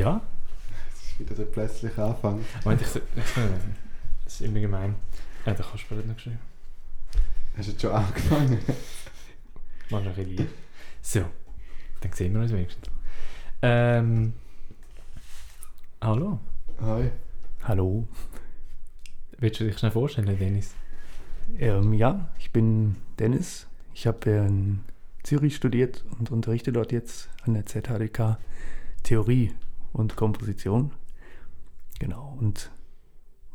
Ja? Das ist wieder der plötzliche Anfang. Moment, ich, ich, das ist immer gemein. Ja, da kannst du noch geschrieben. Hast du jetzt schon angefangen? Mach noch ein bisschen lieb. So, dann sehen wir uns wenigstens. Ähm, hallo. Hi. Hallo. Willst du dich schnell vorstellen, Dennis? Ähm, ja, ich bin Dennis. Ich habe in Zürich studiert und unterrichte dort jetzt an der ZHDK Theorie und Komposition. Genau, und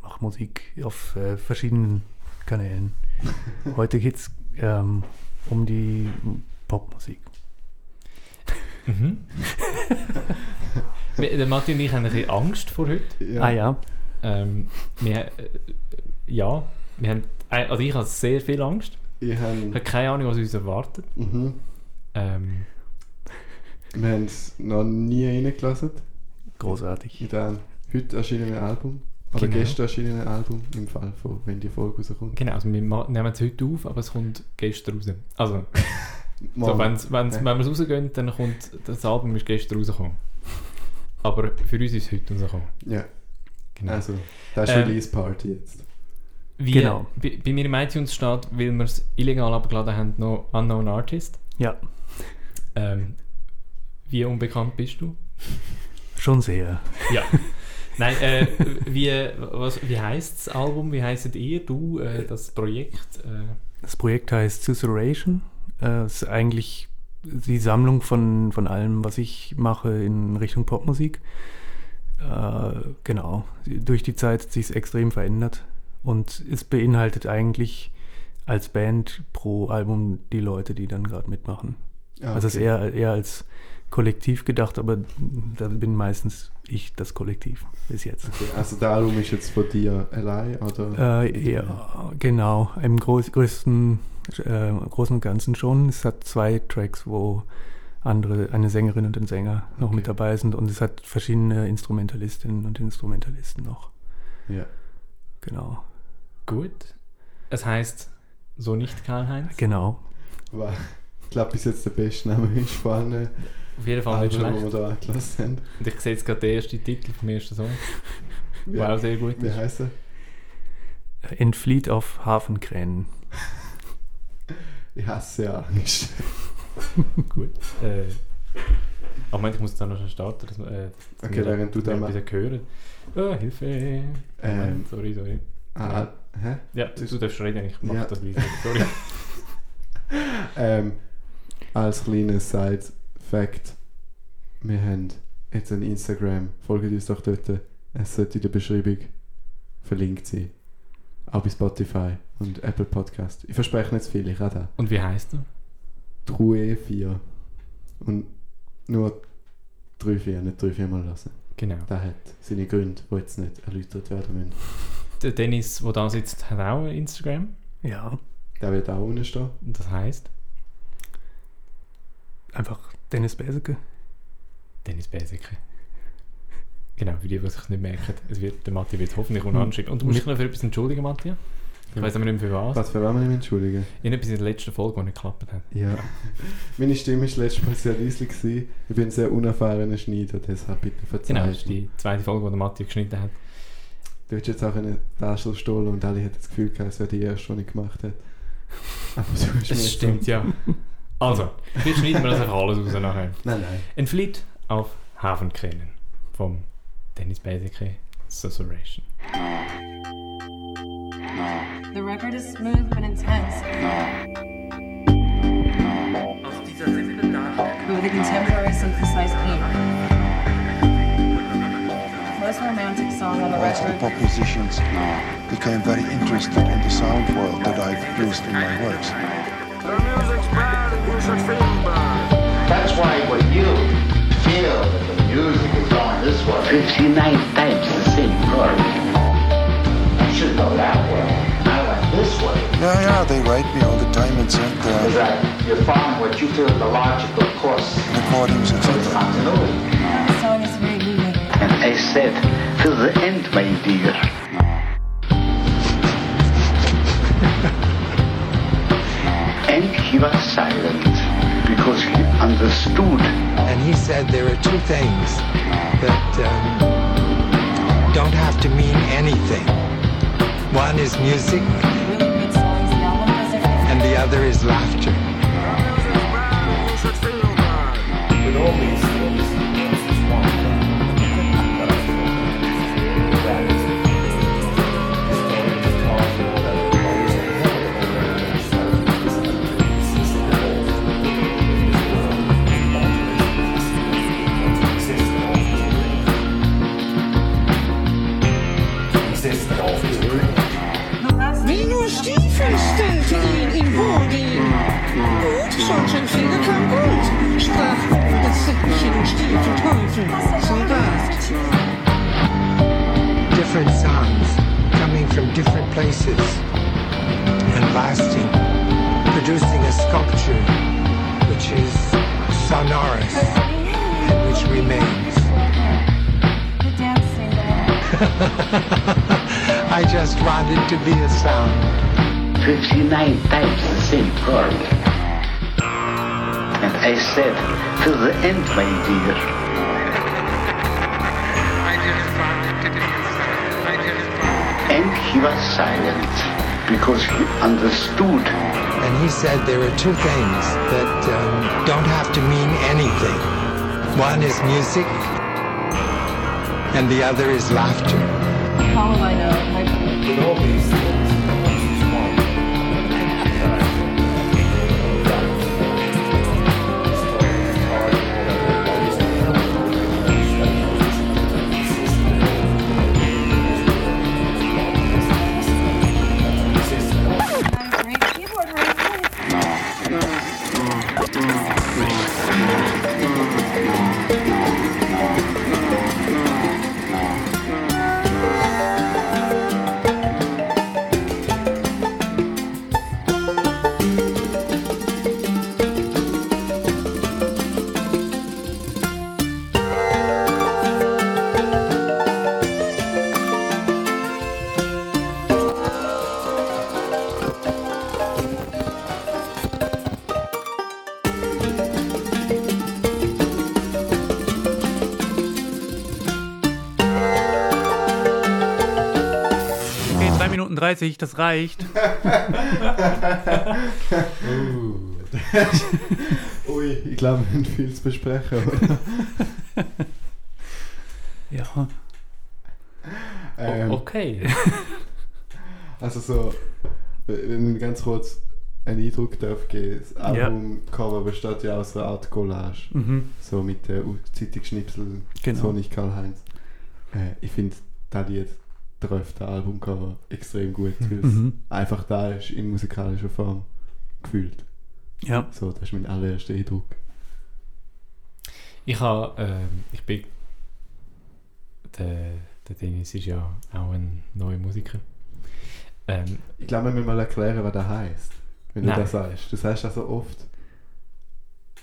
mache Musik auf äh, verschiedenen Kanälen. Heute geht es ähm, um die Popmusik. Mhm. Der Matti und ich haben ein bisschen Angst vor heute. Ja. Ah ja, Ähm, wir, äh, ja, wir haben, äh, also ich habe sehr viel Angst. Ich Ich habe, habe keine Ahnung, was uns erwartet. mhm. Ähm, Wir haben es noch nie reingelassen großartig. in dem heute erschienenen Album. Oder Genau. gestern erschienenen Album, im Fall von, wenn die Folge rauskommt. genau, also wir nehmen es heute auf, aber es kommt gestern raus. Also, so, wenn's, wenn's, Ja. wenn wir es rausgehen, dann kommt das Album ist gestern rausgekommen. Aber für uns ist es heute rausgekommen. Ja, Genau. also, das ist Ähm, Release Party jetzt. Wie, genau. Bei, bei mir im iTunes steht, weil wir es illegal abgeladen haben, noch Unknown Artist. Ja, Ähm, wie unbekannt bist du? Schon sehr. Ja. Nein, äh, wie, was, wie heisst das Album? Wie heisst ihr? Du, äh, das Projekt? Äh, Das Projekt heißt Susurration. Äh, Es ist eigentlich die Sammlung von, von allem, was ich mache in Richtung Popmusik. Äh, genau. Durch die Zeit hat sich extrem verändert. Und es beinhaltet eigentlich als Band pro Album die Leute, die dann gerade mitmachen. Ah, Also es ist okay. eher, eher als Kollektiv gedacht, aber da bin meistens ich das Kollektiv bis jetzt. Okay, Also, das Album ist jetzt von dir allein, oder? Äh, ja, genau. Im groß, größten, äh, Großen und Ganzen schon. Es hat zwei Tracks, wo andere, eine Sängerin und ein Sänger noch Okay. mit dabei sind und es hat verschiedene Instrumentalistinnen und Instrumentalisten noch. Ja. Genau. gut. Es heißt so nicht Karl-Heinz. Genau. Aber ich glaube, bis jetzt der beste Name ist von allen Auf jeden Fall nicht schlecht. wir da haben. Und ich sehe jetzt gerade den ersten Titel vom ersten Song, der auch sehr gut wie ist. heisst er? Entflieht auf Hafenkränen. Ich hasse ja Angst. Gut. Äh, aber Moment, ich muss da noch schnell starten. Dass, äh, dass Okay, wir- während du dass wir da ein bisschen hören. Oh, Hilfe. Ähm, Moment, sorry, sorry. ah, hä? Ja, du, du darfst reden, ich mache Ja. das leise. Sorry. Ähm, als kleines Side-Fact: Wir haben jetzt ein Instagram. Folgt uns doch dort. Es sollte in der Beschreibung verlinkt sein. Auch bei Spotify und Apple Podcast. Ich verspreche nicht zu viel, ich auch da. Und wie heißt du? True 4. Und nur 3, 4, nicht 3, 4 Mal lassen. Genau. Das hat seine Gründe, die jetzt nicht erläutert werden müssen. Der Dennis, der da sitzt, hat auch ein Instagram. Ja. Der wird auch unten stehen. Und das heißt Einfach Dennis Beseke. Dennis Beseke. Genau, für die, die sich nicht merken. Es wird, der Matti wird hoffentlich Hm. unanschreiben. Und du musst dich noch für etwas entschuldigen, Matti. Ich weiß aber nicht mehr für was. Was für wen wir entschuldigen? Irgendetwas in der letzten Folge, die nicht geklappt hat. Ja. Meine Stimme war letztes Mal sehr leise. gewesen. Ich bin ein sehr unerfahrener Schneider, deshalb bitte Genau, verzeihen. das ist die zweite Folge, die der Matti geschnitten hat. Du hättest jetzt auch eine Tasche stohlen und alle hätten das Gefühl gehabt, es wäre die erste, die ich gemacht habe. Aber mir Das jetzt- stimmt, ja. Also, wir schneiden wir das einfach alles raus nachher. Nein, nein. Entflieht auf Hafenkränen vom Dennis Beseke Susurration. The record is smooth but intense. With a contemporary synthesized beat. Most romantic song on the Lots of the record. pop became very interested in the sound world that I've used in my works. That's why when you feel that the music is going this way, 59 times the same chord. I should go that way. I went this way. Yeah, yeah, they write me all the time and send Because uh, that you're following what you feel the logical course recordings, of etc. continuity. The song is very moving. And I said, till the end, my dear. and he was silent because he understood. And he said there are two things that um, don't have to mean anything. One is music Really good songs. The album does everything. and the other is laughter. Stiefel stellte ihn in Wohlgehen. Gut, schon sein kam gut, das Säckchen. Soldat. Different sounds coming from different places and lasting, producing a sculpture which is sonorous and which remains. The dancing there. I just wanted to be a sound. 59 times the same chord. And I said, to the end, my dear. I just wanted to be a sound. I just wanted. And he was silent because he understood. And he said there are two things that um, don't have to mean anything. One is music, and the other is laughter. How will I know? Like, 30, das reicht. Ui, ich glaube, wir haben viel zu besprechen. Ja. ähm, Okay. Also so, wenn ich ganz kurz einen Eindruck darf geben, das Ja. Albumcover besteht ja aus einer Art Collage. Mhm. So mit der Zeitungsschnipsel, Genau. so nicht Karl-Heinz. Äh, ich finde das Lied trifft das Albumcover extrem gut, weil es Mhm. einfach da ist in musikalischer Form gefühlt. Ja. So, das ist mein allererster Eindruck. Ich habe, ähm, ich bin, der, der Dennis ist ja auch ein neuer Musiker. Ähm, Ich glaube, wir müssen mal erklären, was das heisst. Wenn Nein. du das sagst. Du sagst das so oft.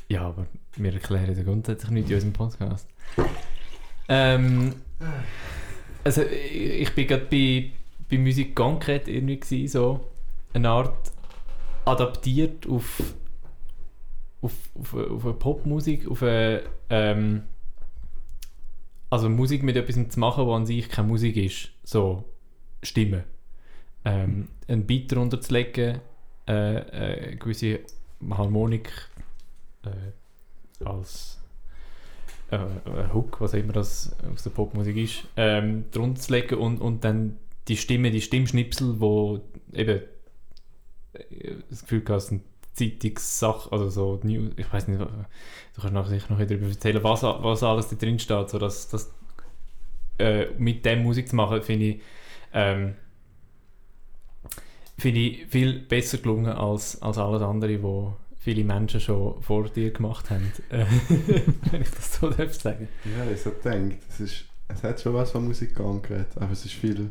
ja, aber wir erklären ja grundsätzlich nicht in unserem Podcast. Ähm, also ich, bin gerade bei, bei Musik Concrete irgendwie gewesen, so eine Art adaptiert auf auf, auf, auf eine Popmusik, auf eine ähm, also Musik mit etwas zu machen, was an sich keine Musik ist, so Stimmen. Ähm, einen Beat drunter zu legen, äh, äh, gewisse Harmonik äh, als äh, ein Hook, was immer das aus der Popmusik ist, ähm, drunter zu legen und, und dann die Stimme, die Stimmschnipsel, wo eben äh, das Gefühl gehabt, es sind Zeitungssachen, also so News, ich weiß nicht, du kannst nachher sicher noch darüber erzählen, was, was alles da drin steht, so dass, dass äh, mit dem Musik zu machen, finde ich, ähm, finde ich viel besser gelungen als, als alles andere, wo viele Menschen schon vor dir gemacht haben, äh, wenn ich das so darf sagen. Ja, ich so denkt, es, ist, es hat schon was von Musik geredet, aber es ist viel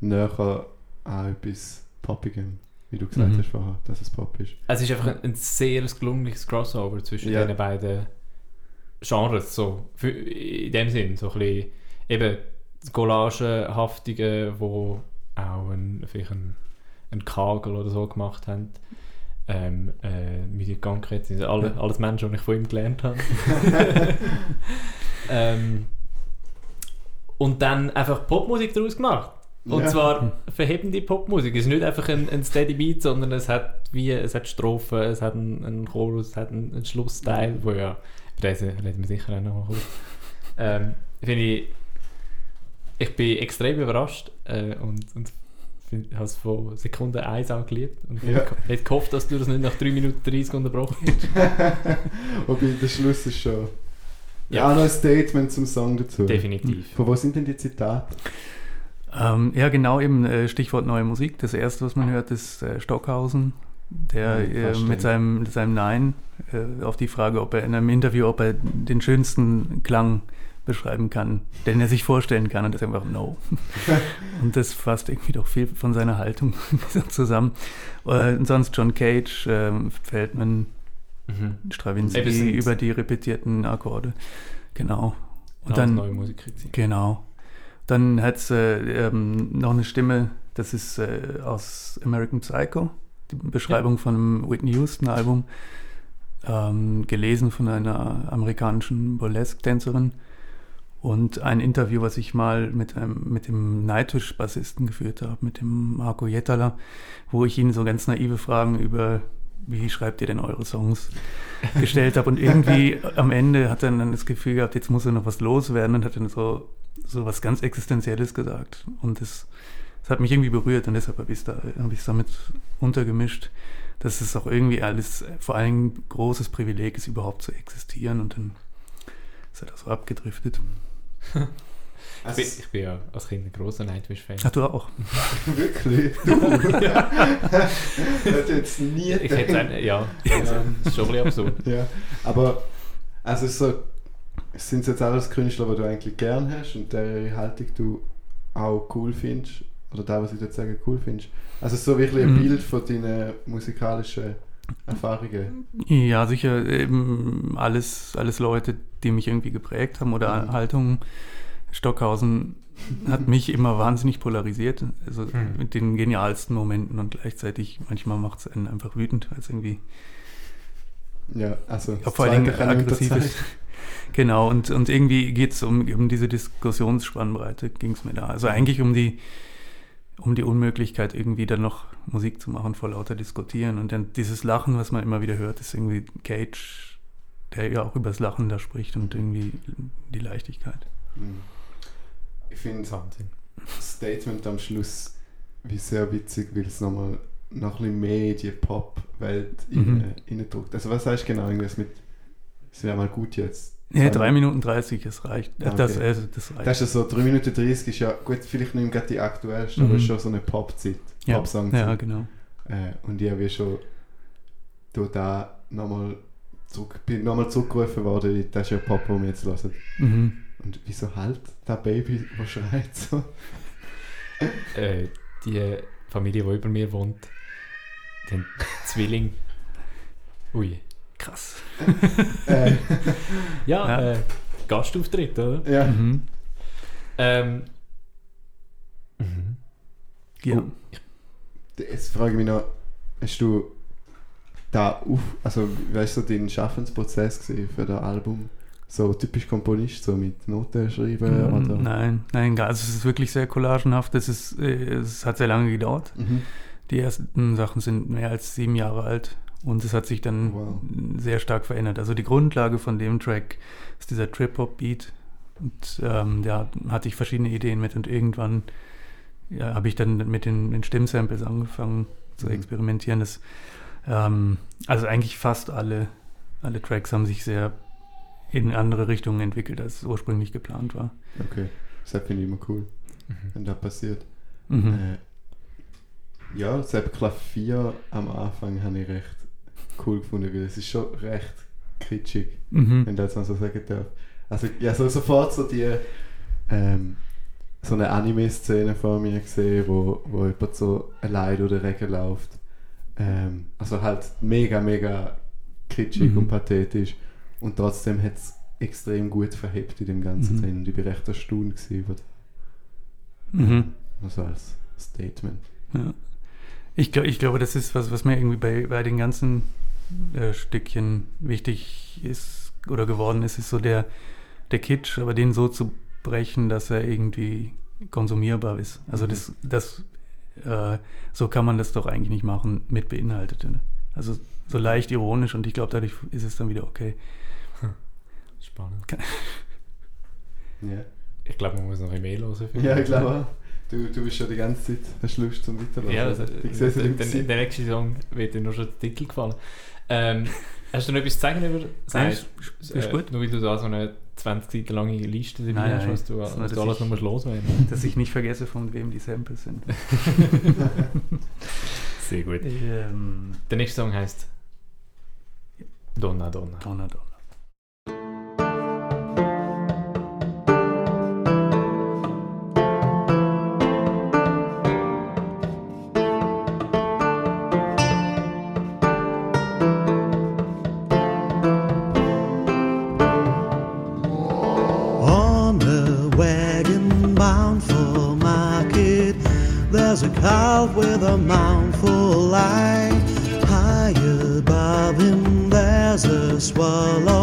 näher an etwas Poppigem, wie du gesagt Mhm. hast vorher, dass es Pop ist. Es ist einfach ein, ein sehr gelungenes Crossover zwischen Ja. den beiden Genres, so, für, in dem Sinn, so ein bisschen eben Collagenhaftige, wo auch ein, vielleicht ein, ein Kagel oder so gemacht haben. Ähm, äh, mit den sind alle, alles Menschen, die ich von ihm gelernt habe. ähm, und dann einfach Popmusik daraus gemacht. Und Ja. zwar verhebende Popmusik. Es ist nicht einfach ein, ein Steady Beat, sondern es hat wie es hat Strophen, es hat einen, einen Chorus, es hat einen, einen Schlussteil, wo ja, über diesen reden wir sicher auch noch kurz. Ähm, finde ich, ich bin extrem überrascht äh, und, und habe es von Sekunde 1 an geliebt und Ja. hätte gehofft, dass du das nicht nach 3 Minuten 30 unterbrochen hast. Wobei der Schluss ist schon. Ja. Ja, auch noch ein Statement zum Song dazu. Definitiv. Von wo sind denn die Zitate? Ähm, ja, genau, eben äh, Stichwort neue Musik. Das erste, was man hört, ist äh, Stockhausen, der Ja, äh, mit, seinem, seinem Nein äh, auf die Frage, ob er in einem Interview, ob er den schönsten Klang beschreiben kann, den er sich vorstellen kann. Und das ist einfach No. und das fasst irgendwie doch viel von seiner Haltung zusammen. Äh, und sonst John Cage, ähm, Feldman, Mhm. Stravinsky sind- über die repetierten Akkorde. Genau. Und Auch dann neue Musik kriegt sie. Genau. Dann hat es äh, ähm, noch eine Stimme, das ist äh, aus American Psycho, die Beschreibung von einem Whitney Houston-Album, ähm, gelesen von einer amerikanischen Burlesque-Tänzerin. Und ein Interview, was ich mal mit, einem, mit dem Nightwish-Bassisten geführt habe, mit dem Marco Jettala, wo ich ihn so ganz naive Fragen über, wie schreibt ihr denn eure Songs, gestellt habe. Und irgendwie am Ende hat er dann das Gefühl gehabt, jetzt muss er noch was loswerden und hat dann so, so was ganz Existenzielles gesagt. Und das, das hat mich irgendwie berührt und deshalb habe ich es da, hab ich's damit untergemischt, dass es auch irgendwie alles, vor allem ein großes Privileg ist, überhaupt zu existieren. Und dann ist er da so abgedriftet. Ich bin, ich bin ja als Kind ein großer Nightwish-Fan. Ach, du auch. Wirklich? Du? Hätte jetzt nie Ich hätte ein, ja, also, das ist schon ein bisschen absurd. Ja, aber also so, sind es jetzt alles Künstler, die du eigentlich gern hast und deren Haltung du auch cool findest? Oder da, was ich jetzt sagen, cool findest? Also so wirklich ein Mhm. Bild von deinen musikalischen Erfahrungen. Ja, sicher eben alles, alles Leute, die mich irgendwie geprägt haben oder Mhm. Haltungen. Stockhausen hat mich immer wahnsinnig polarisiert, also Mhm. mit den genialsten Momenten und gleichzeitig manchmal macht es einen einfach wütend, weil es irgendwie Ja, also ja, vor ich aggressiv ist. Genau, und, und irgendwie geht es um, um diese Diskussionsspannbreite, ging es mir da. Also eigentlich um die, um die Unmöglichkeit, irgendwie dann noch Musik zu machen vor lauter Diskutieren. Und dann dieses Lachen, was man immer wieder hört, ist irgendwie Cage, der ja auch übers Lachen da spricht und irgendwie die Leichtigkeit. Mhm. Ich finde das Statement am Schluss wie sehr witzig, weil es nochmal noch ein bisschen mehr die Pop-Welt Mhm. rein- reindrückt. Also was heißt genau irgendwas mit es wäre mal gut jetzt? Zwei 3 Minuten 30, es reicht. Ah, Das, okay. also, das reicht. Das ist ja so, 3 Minuten 30 ist ja, gut, vielleicht nicht gerade die aktuellste, aber Mhm. ist schon so eine Pop-Zeit, ja, Pop-Song-Zeit. ja, genau. Äh, und ich habe schon durch da nochmal zurück, bin nochmal zurückgerufen worden, das ist ja Pop, den wir jetzt hören. Mhm. Und wieso halt das Baby, das schreit so? Äh, die Familie, die über mir wohnt, haben Zwilling. Ui, krass. äh, Ja, Ja. Äh, Gastauftritt, oder? ja. Mhm. Ähm, mhm. Ja. Oh. Jetzt frage ich mich noch, hast du da auf, also weißt du, so dein Schaffensprozess für das Album? So typisch Komponist, so mit Noten schreiben Mhm, oder? Nein, nein, also es ist wirklich sehr collagenhaft. Es, ist, äh, es hat sehr lange gedauert. Mhm. Die ersten Sachen sind mehr als sieben Jahre alt und es hat sich dann Wow. sehr stark verändert. Also die Grundlage von dem Track ist dieser Trip-Hop-Beat und ähm, da hatte ich verschiedene Ideen mit und irgendwann ja, habe ich dann mit den, den Stimmsamples angefangen zu Mhm. experimentieren. Das, ähm, also eigentlich fast alle, alle Tracks haben sich sehr in andere Richtungen entwickelt, als ursprünglich geplant war. Okay, das finde ich immer cool, Mhm. wenn das passiert. Mhm. Äh, ja, selbst Klavier am Anfang habe ich recht cool gefunden, weil es ist schon recht kitschig, Mhm. wenn ich das mal so sagen darf. Also ja, so sofort so die ähm, so eine Anime-Szene vor mir gesehen, wo, wo jemand so allein durch den Regen läuft. Ähm, also halt mega, mega kitschig Mhm. und pathetisch. Und trotzdem hat es extrem gut verhebt in dem Ganzen Mhm. drin. Und ich bin recht erstaunt über Mhm. also als Statement. Ja. Ich, glaub, ich glaube, das ist was, was mir irgendwie bei, bei den ganzen äh, Stückchen wichtig ist oder geworden ist, ist so der, der Kitsch, aber den so zu brechen, dass er irgendwie konsumierbar ist. Also das, das äh, so kann man das doch eigentlich nicht machen mit Beinhaltete. Ne? Also so leicht ironisch und ich glaube, dadurch ist es dann wieder okay. Spannend. Ja, Ich glaube, man muss noch ein Mail hören. ja ich glaube auch. Du, du bist schon die ganze Zeit, hast Lust zum Weiterlassen. Ja, also, ich sehe es der, der, der nächste Song wird dir nur schon der Titel gefallen. Ähm, hast du noch etwas zu sagen über Nein, Science? ist, ist gut. Nur weil du da so eine 20 Seiten lange Liste dabei Nein, hast, nein, was du, was du alles ich- noch musst loswerden Dass ich nicht vergesse, von wem die Samples sind. Sehr gut. ähm, Der nächste Song heißt Donna Donna. Donner, Donner. Swallow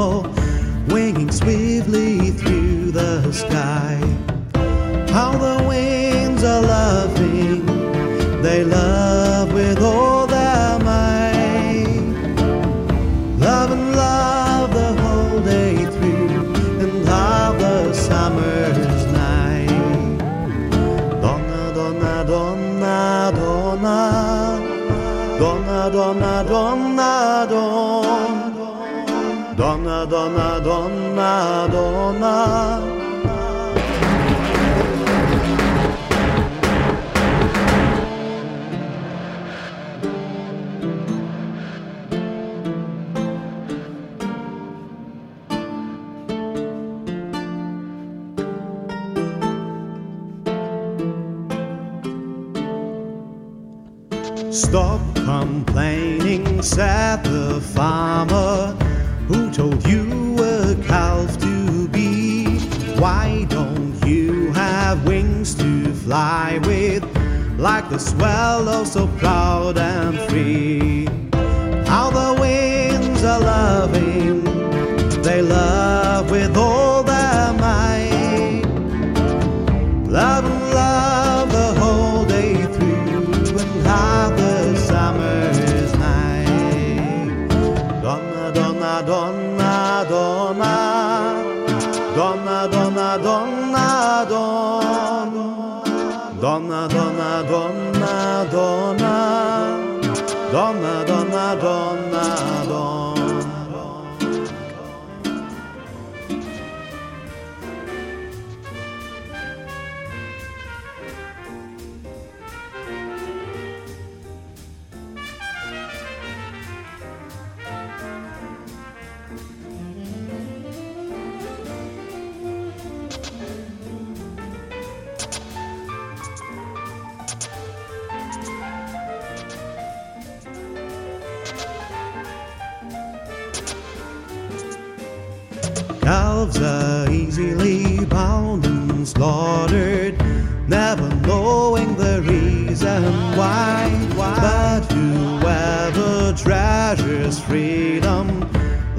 Donna, donna, donna, the swallow oh so proud and free? Donna, donna, donna, donna. Donna, donna, donna,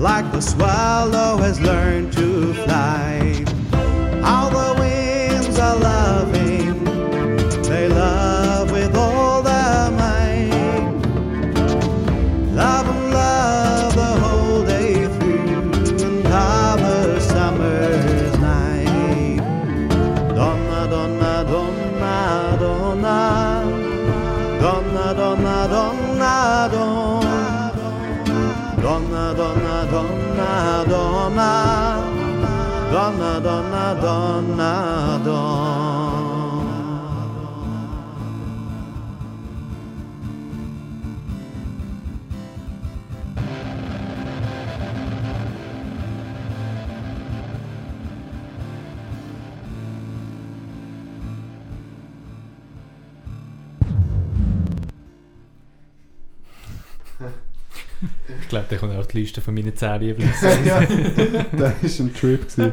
like the swallow has learned to fly. Donna, donna, donna, donna. Donna, donna, donna, donna. Glaube, der kommt auf die Liste von meinen 10 Lieblingssongs. ja, das war ein Trip. gewesen.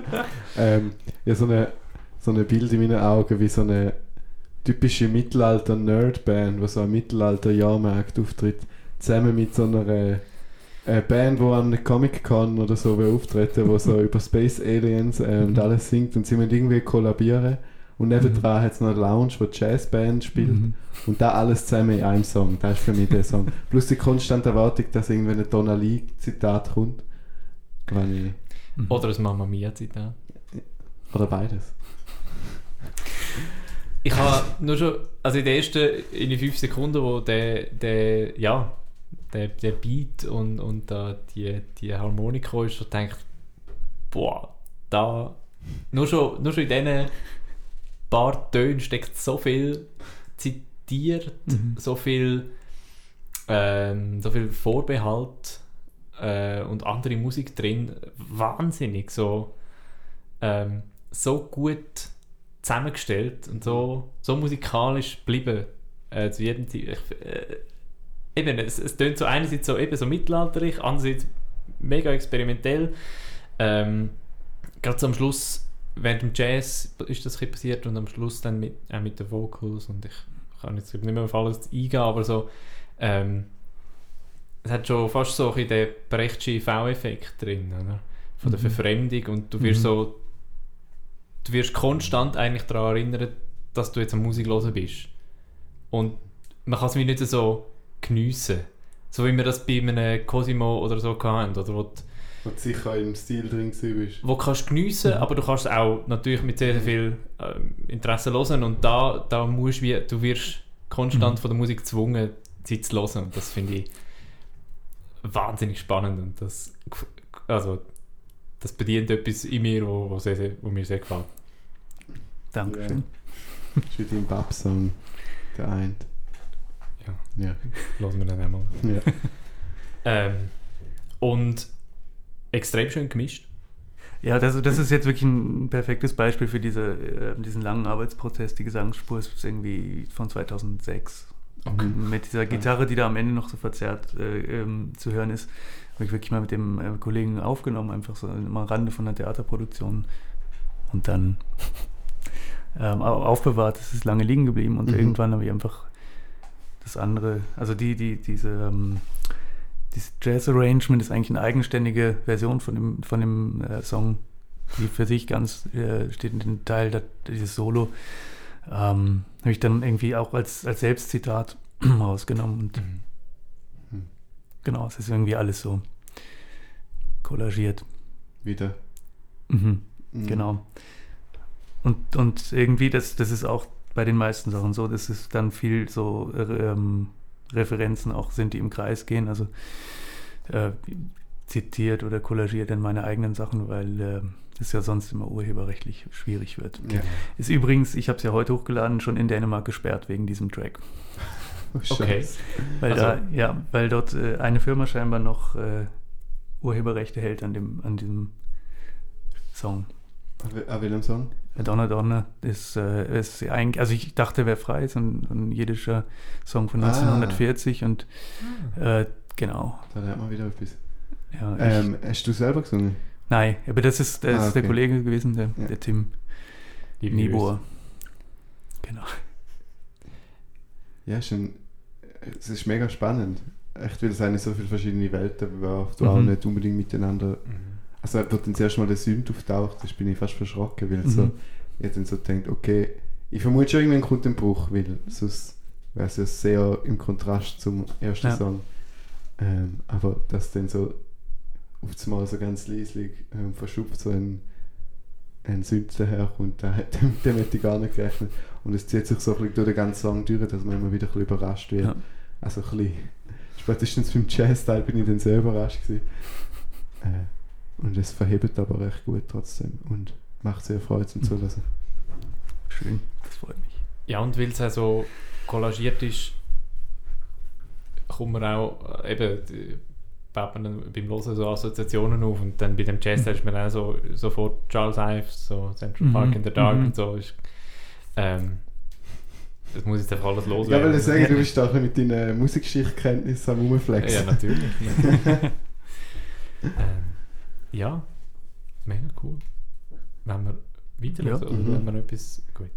Ähm, ja, so eine, so ein Bild in meinen Augen wie so eine typische Mittelalter-Nerd-Band, die so am Mittelalter-Jahrmarkt auftritt, zusammen mit so einer eine Band, die an Comic-Con oder so will auftreten wo so über Space Aliens äh, und Mhm. alles singt und sie müssen irgendwie kollabieren. Und nebendran hat es noch eine Lounge, wo die Jazzband spielt. Mhm. Und da alles zusammen in einem Song. Das ist für mich der Song. Plus die konstante Erwartung, dass irgendwann ein Tonali-Zitat kommt. Wenn ich, Mhm. Oder ein Mamma Mia Zitat. oder beides. Ich habe nur schon, also in den ersten in den fünf Sekunden, wo der, der, ja, der, der Beat und, und da die, die Harmonika ist, schon gedacht, boah, da, nur schon, nur schon in diesen paar Tönen steckt so viel zitiert, Mhm. so viel, ähm, so viel Vorbehalt äh, und andere Musik drin. Wahnsinnig, so, ähm, so gut zusammengestellt und so, so musikalisch geblieben. Äh, zu jedem. Ich, äh, eben, es, es tönt so einerseits so, eben so mittelalterlich, andererseits mega experimentell. Ähm, Gerade so am Schluss, während dem Jazz ist das ein passiert und am Schluss dann mit, auch mit den Vocals und ich kann jetzt nicht mehr auf alles eingehen, aber so ähm, es hat schon fast so ein den Brechtsche V-Effekt drin, oder? Von der Mhm. Verfremdung und du wirst Mhm. so du wirst konstant eigentlich daran erinnern, dass du jetzt am Musik hören bist. Und man kann es wie nicht so geniessen. So wie wir das bei einem Cosimo oder so hatten, oder wo, du- Und sicher im Stil drin bist. wo du kannst geniessen, aber du kannst auch natürlich mit sehr, sehr viel ähm, Interesse hören und da, da musst du wie, du wirst konstant Mhm. von der Musik gezwungen, sie zu hören und das finde ich wahnsinnig spannend und das, also, das bedient etwas in mir, wo, wo, sehr, sehr, wo mir sehr gefällt. Dankeschön. Ist wie dein Bab-Song geeint. Ja. Ja. Lassen wir dann einmal. ja. Ähm, und extrem schön gemischt. Ja, das, das ist jetzt wirklich ein perfektes Beispiel für diese, äh, diesen langen Arbeitsprozess. Die Gesangsspur ist irgendwie von 2006. Okay. Mit dieser Gitarre, die da am Ende noch so verzerrt äh, ähm, zu hören ist, habe ich wirklich mal mit dem äh, Kollegen aufgenommen, einfach so am Rande von einer Theaterproduktion. Und dann ähm, au- aufbewahrt. Es ist lange liegen geblieben und Mhm. irgendwann habe ich einfach das andere, also die, die, diese, ähm, dieses Jazz-Arrangement ist eigentlich eine eigenständige Version von dem, von dem äh, Song, die für sich ganz äh, steht in dem Teil, da, dieses Solo, ähm, habe ich dann irgendwie auch als, als Selbstzitat rausgenommen und Mhm. genau, es ist irgendwie alles so kollagiert. Wieder. Mhm. Mhm. Genau. Und, und irgendwie, das, das ist auch bei den meisten Sachen so, dass es dann viel so äh, ähm, Referenzen auch sind, die im Kreis gehen. Also äh, zitiert oder kollagiert in meine eigenen Sachen, weil äh, das ja sonst immer urheberrechtlich schwierig wird. Ja. Ist übrigens, ich habe es ja heute hochgeladen, schon in Dänemark gesperrt wegen diesem Track. Okay. Weil, Also- da, ja, weil dort äh, eine Firma scheinbar noch äh, Urheberrechte hält an, dem, an diesem Song. Ah, welchem Song? Donner Donner ist, äh, ist eigentlich, also ich dachte, wäre frei, ist ein, ein jiddischer Song von Ah. 1940 und äh, genau. Da lernt man wieder etwas. Ja, ich, Ähm, hast du selber gesungen? nein, aber das ist, das Ah, ist der okay. Kollege gewesen, der, Ja. der Tim Liebe Niebuhr. Genau. Ja, ein, es ist mega spannend. Echt, weil es eigentlich so viele verschiedene Welten die Mhm. auch nicht unbedingt miteinander. Mhm. Also, als dann das erste Mal der Sünd auftaucht, das bin ich fast verschrocken, weil Mhm. so, ich dann so denkt, okay, ich vermute schon irgendwann kommt ein Bruch, weil sonst wäre es ja sehr im Kontrast zum ersten Ja. Song. Ähm, aber dass dann so auf das Mal so ganz leislich ähm, verschupft so ein, ein Sünd daherkommt, da hat- dem, dem hätte ich gar nicht gerechnet. Und es zieht sich so ein bisschen durch den ganzen Song durch, dass man immer wieder ein bisschen überrascht wird. Ja. Also ein bisschen, spätestens beim Jazz-Teil bin ich dann sehr überrascht gewesen. Äh, und es verhebt aber recht gut trotzdem und macht sehr Freude zum Mhm. Zulassen. Schön, das freut mich. Ja, und weil es auch so kollagiert ist, kommt man auch äh, eben die- baut man dann beim Hören so Assoziationen auf und dann bei dem Jazz Mhm. ist man auch so sofort Charles Ives, so Central Mhm. Park in the Dark Mhm. und so. Ist, ähm, das muss jetzt einfach alles Ja, loswerden. weil ich sagen, du bist da mit deinen Musikgeschichtkenntnissen am ja, Rumflexen. natürlich. ähm, ja, mega cool. Wenn wir weiter Ja. oder Mhm. wenn wir etwas. Gut.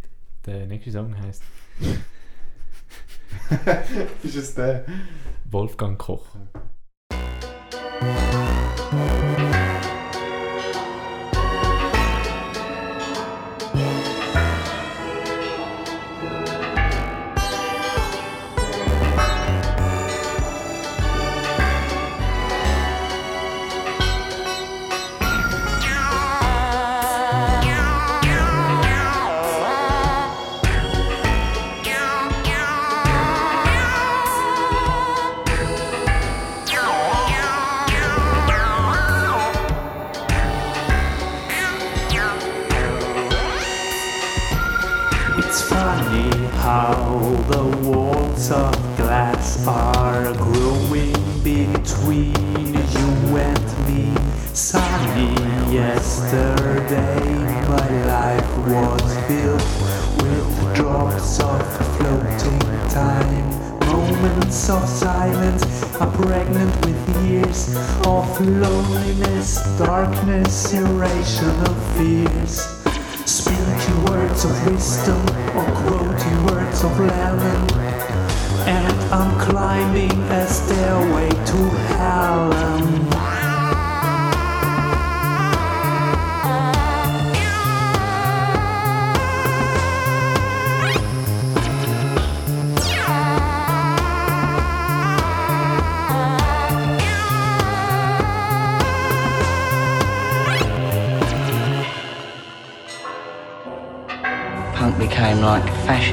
Der nächste Song heißt ist es der? Wolfgang Koch.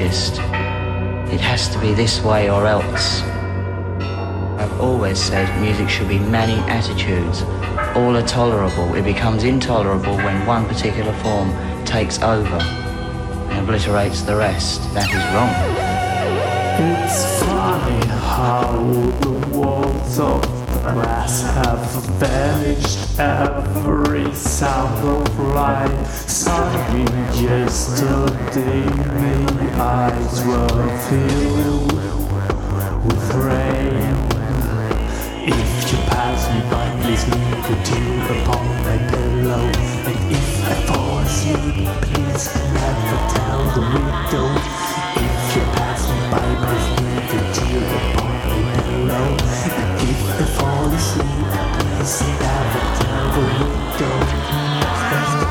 It has to be this way or else. I've always said music should be many attitudes. All are tolerable. It becomes intolerable when one particular form takes over and obliterates the rest. That is wrong. It's funny how the walls of glass have vanished. Every sound of life. Sunny yesterday, my eyes were filled with rain. If you pass me by, please leave a tear upon my pillow. And if I fall asleep, please never tell the widow. If you pass me by, please leave a tear upon mellow. I keep the fall asleep. Is that the?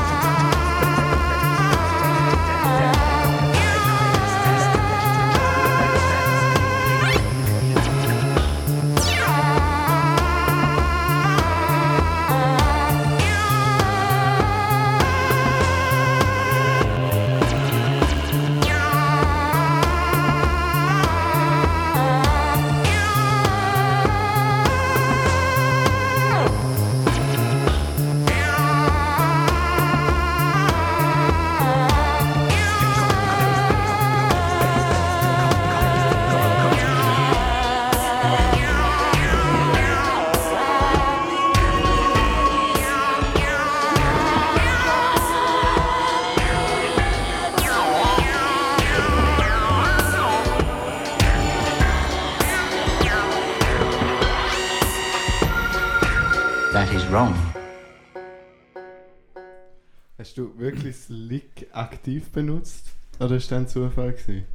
Aktiv benutzt? Oder ist das ein Zufall gewesen?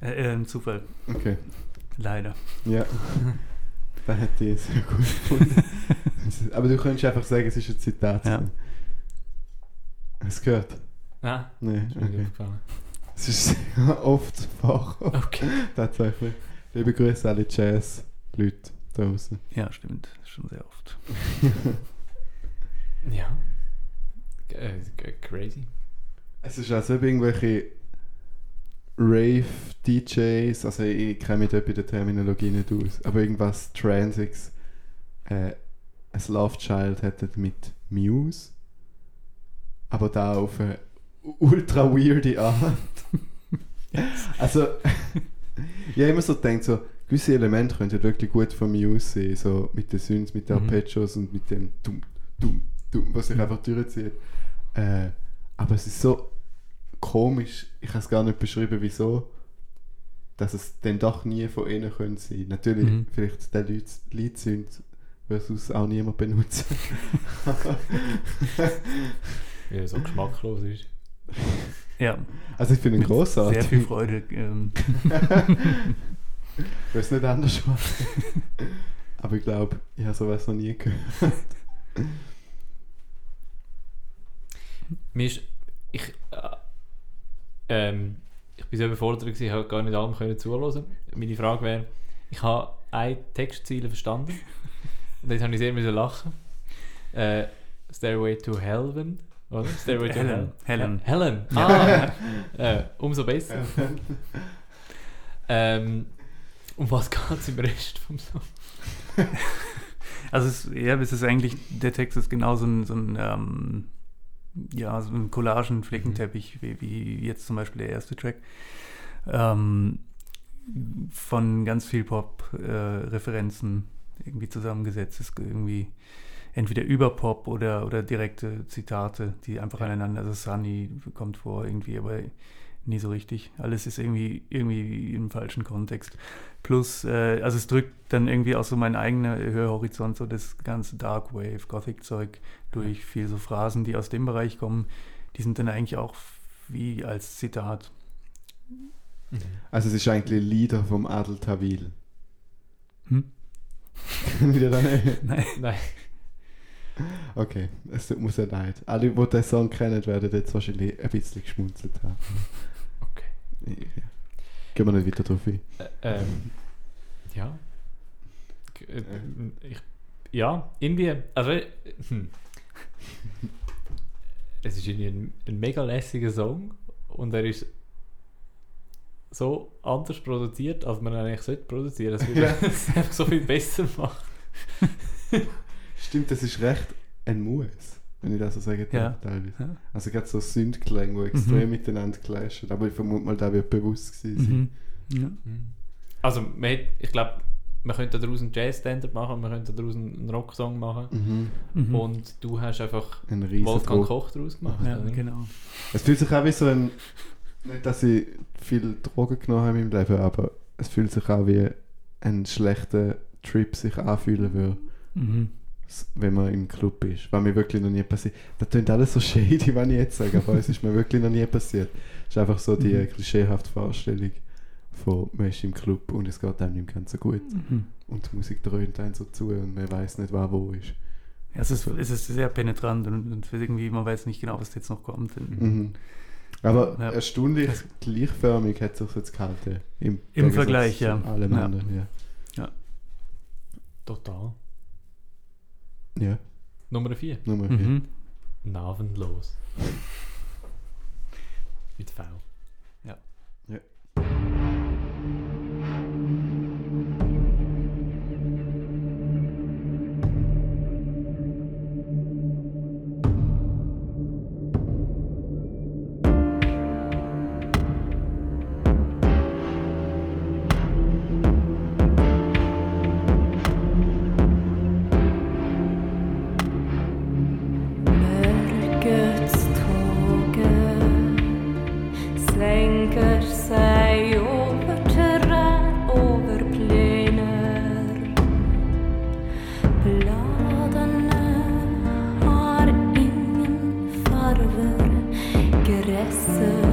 Äh, äh, ein Zufall. Okay. Leider. Ja. da hätte ich es sehr gut gefunden. Aber du könntest einfach sagen, es ist ein Zitat. Ja. Hast du gehört? Nein. Nein, nicht okay. Es ist sehr oft vorgekommen. Okay. Tatsächlich. Liebe Grüße alle Jazz-Leute da draußen. Ja, stimmt. Schon sehr oft. Ja. Äh, g- crazy. Es ist also irgendwelche Rave-DJs, also ich kenne mich dort bei der Terminologie nicht aus, aber irgendwas Transix, äh, ein Love Child hätte mit Muse, aber da auf eine ultra weirde Art. also, ich habe immer so gedacht, so, gewisse Elemente könnten wirklich gut von Muse sein, so mit den Synths, mit den Mhm. Arpeggios und mit dem Dum, Dum, Dum, was sich Mhm. einfach durchzieht. Äh, aber es ist so komisch, ich kann es gar nicht beschreiben, wieso, dass es dann doch nie von ihnen könnte sein. Natürlich, Mhm. vielleicht der Leute Lied sind, versus auch niemand benutzen. Wie er so geschmacklos ist. Ja. Also ich finde ihn Mit großartig. Sehr viel Freude. Ähm, Ich weiß nicht anders machen. Aber ich glaube, ich habe sowas noch nie gehört. Mir ist, ich, äh, ähm, ich bin sehr überfordert gewesen, ich habe gar nicht allem können zuhören. Meine Frage wäre, ich habe eine Textziele verstanden. Und jetzt habe ich sehr müssen lachen. Äh, Stairway to Heaven, oder? Stairway to Helen. Helen. Helen. Ah, äh, umso besser. ähm, um was geht es im Rest vom Song? Also es, ja, es ist eigentlich, der Text ist genau so ein, so ein ähm, ja, so ein Collagen-Flickenteppich, wie, wie jetzt zum Beispiel der erste Track. Ähm, von ganz viel Pop-Referenzen irgendwie zusammengesetzt ist irgendwie entweder über Pop oder, oder direkte Zitate, die einfach aneinander, also Sunny kommt vor irgendwie, aber nie so richtig. Alles ist irgendwie, irgendwie im falschen Kontext. Plus, äh, also es drückt dann irgendwie auch so mein eigener Hörhorizont, so das ganze Dark Wave, Gothic-Zeug durch, viel so Phrasen, die aus dem Bereich kommen, die sind dann eigentlich auch wie als Zitat. Also es ist eigentlich ein Lieder vom Adel Tawil. Hm? Das nicht? Nein. Nein. Okay, es tut mir sehr leid. Alle, die den Song kennen, werden jetzt wahrscheinlich ein bisschen geschmunzelt haben. Okay. Ja. Gehen wir nicht weiter drauf ein. Äh, ähm, ja. Ich, ja, irgendwie, also, äh, hm. es ist irgendwie ein, ein mega lässiger Song und er ist so anders produziert, als man eigentlich sollte produzieren. Es würde Ja. es einfach so viel besser machen. Stimmt, das ist recht ein Muss, wenn ich das so sagen darf, Ja. teilweise. Ja. Also gerade so Sündklänge, die extrem Mhm. miteinander clashen. Aber ich vermute mal, da wird bewusst gewesen sein. Mhm. Ja. Also, man hat, ich glaube, man könnte daraus einen Jazz-Standard machen, man könnte daraus einen Rocksong machen. Mhm. Mhm. Und du hast einfach Ein riesen Wolfgang Druck. Koch daraus gemacht. Ja, genau. Es fühlt sich auch wie so ein. Nicht, dass ich viel Drogen genommen habe in meinem Leben, aber es fühlt sich auch wie ein schlechter Trip sich anfühlen würde, Mhm. Wenn man im Club ist. Was mir wirklich noch nie passiert. Das klingt alles so shady, was ich jetzt sage, aber es ist mir wirklich noch nie passiert. Es ist einfach so die Mhm. klischeehafte Vorstellung von man ist im Club und es geht einem nicht ganz so gut. Mhm. Und die Musik dröhnt einen so zu und man weiß nicht, wer wo ist. Ja, es, ist, es ist sehr penetrant und, und irgendwie, man weiß nicht genau, was jetzt noch kommt. Mhm. Aber Ja. erstaunlich gleichförmig hat sich jetzt gehalten. Im, Im Vergleich, ja. Allem Ja. anderen, ja. Total. Ja, Nummer 4. Nummer vier. Mhm. Navenlos. Mit V. yesterday.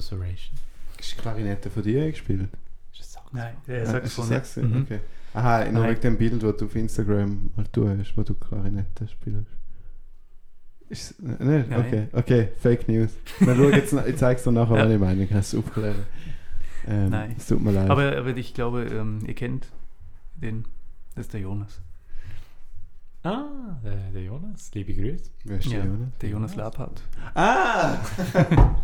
Susurration. Ist die Klarinette von dir gespielt? Nein, der Ah, Saxophon. ist das ja. Saxophon? Mhm. Okay. Aha, nur Nein. wegen dem Bild, das du auf Instagram mal du hast, wo du Klarinette spielst. Ist ne, Nein. okay, okay, Fake News. Dann schau jetzt, ich zeig's dir nachher, Ja. was ich meine, ich kann es aufklären. Ähm, Nein. Es tut mir leid. Aber, aber ich glaube, ähm, ihr kennt den. Das ist der Jonas. Ah, der, der Jonas, liebe Grüße. Wer ist der Ja, Jonas? Der Jonas Labhardt. Ah!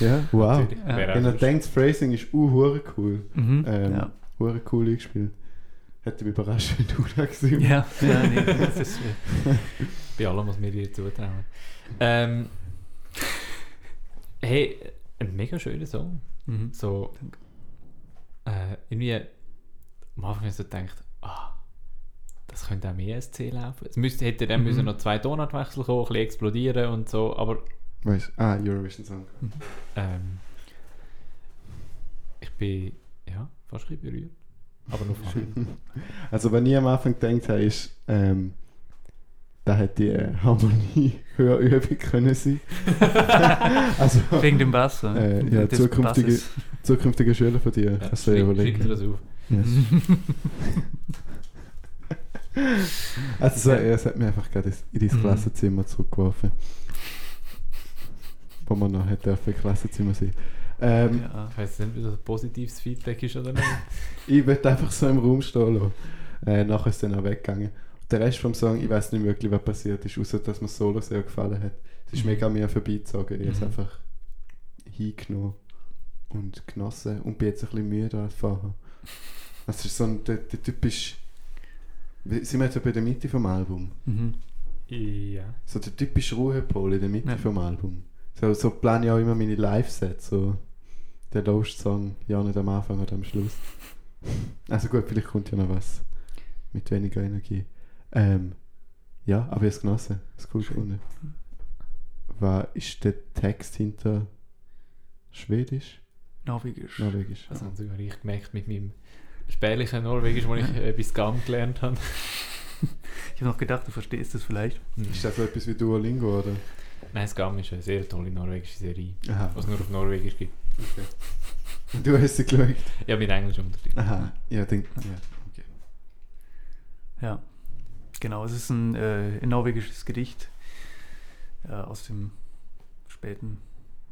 ja, wow. Natürlich. Ja. Er denkt, das Phrasing ist uh, cool. Mhm, Ähm, ja. cool eingespielt. Hätte mich überrascht, wenn du da gewesen Ja, ja, nee, das ist, Bei allem, was wir dir zutrauen. Ähm, hey, ein mega schöner Song. Mhm. So, äh, irgendwie, am Anfang hast du gedacht, ah, das könnte auch mehr ESC laufen. Es müsste, hätte dann Mhm. müssen noch zwei Tonartwechsel kommen, ein bisschen explodieren und so, aber Weißt du? Ah, Eurovision Song. ähm, ich bin, ja, fast ein bisschen berührt. Aber nur von Also, wenn ich am Anfang gedacht habe, ist, ähm, da hätte die äh, Harmonie höher Übung können sein. also, Wegen dem Bass, ja. Äh, ja, zukünftige, Basses. zukünftige Schüler von dir. Ja, überlegen. schreib dir das auf. Yes. Also, so, ja, es hat mich einfach gerade in dein Mhm. Klassenzimmer zurückgeworfen. Wo man noch hätte dürfen im Klassenzimmer sein. Ähm, Ja. Ich weiß nicht, ob das ein positives Feedback ist oder nicht. Ich würde einfach so im Raum stehen lassen. Äh, nachher ist dann auch weggegangen. Der Rest vom Song, ich weiß nicht wirklich, was passiert ist, außer dass mir das Solo sehr gefallen hat. Es ist Mhm. mega mir vorbeizogen. Ich habe es Mhm. einfach hingenommen und genossen und bin jetzt ein bisschen müde als vorher. Es ist so ein, der, der typisch. Sind wir jetzt bei der Mitte vom Album? Mhm. Ja. So der typische Ruhepol in der Mitte Ja. vom Album. So, so plane ich auch immer meine Live-Sets. So der Lowest Song, ja nicht am Anfang oder am Schluss. Also gut, vielleicht kommt ja noch was mit weniger Energie. Ähm, ja, aber ich habe es genossen. Es ist cool gefunden. Was ist der Text hinter Schwedisch? Norwegisch. Norwegisch. Das haben sogar ich gemerkt mit meinem spärlichen Norwegisch, wo ich äh, bis GAM gelernt habe. Ich habe noch gedacht, du verstehst das vielleicht. Ist das so etwas wie Duolingo, oder? Nein, das GAM ist eine sehr tolle norwegische Serie, Aha. was es nur auf Norwegisch gibt. Okay. Du hast sie geschaut? Ja, mit Englisch unterrichtet. Aha, ja, denk, ja, okay. Ja, genau. Es ist ein, äh, ein norwegisches Gedicht äh, aus dem späten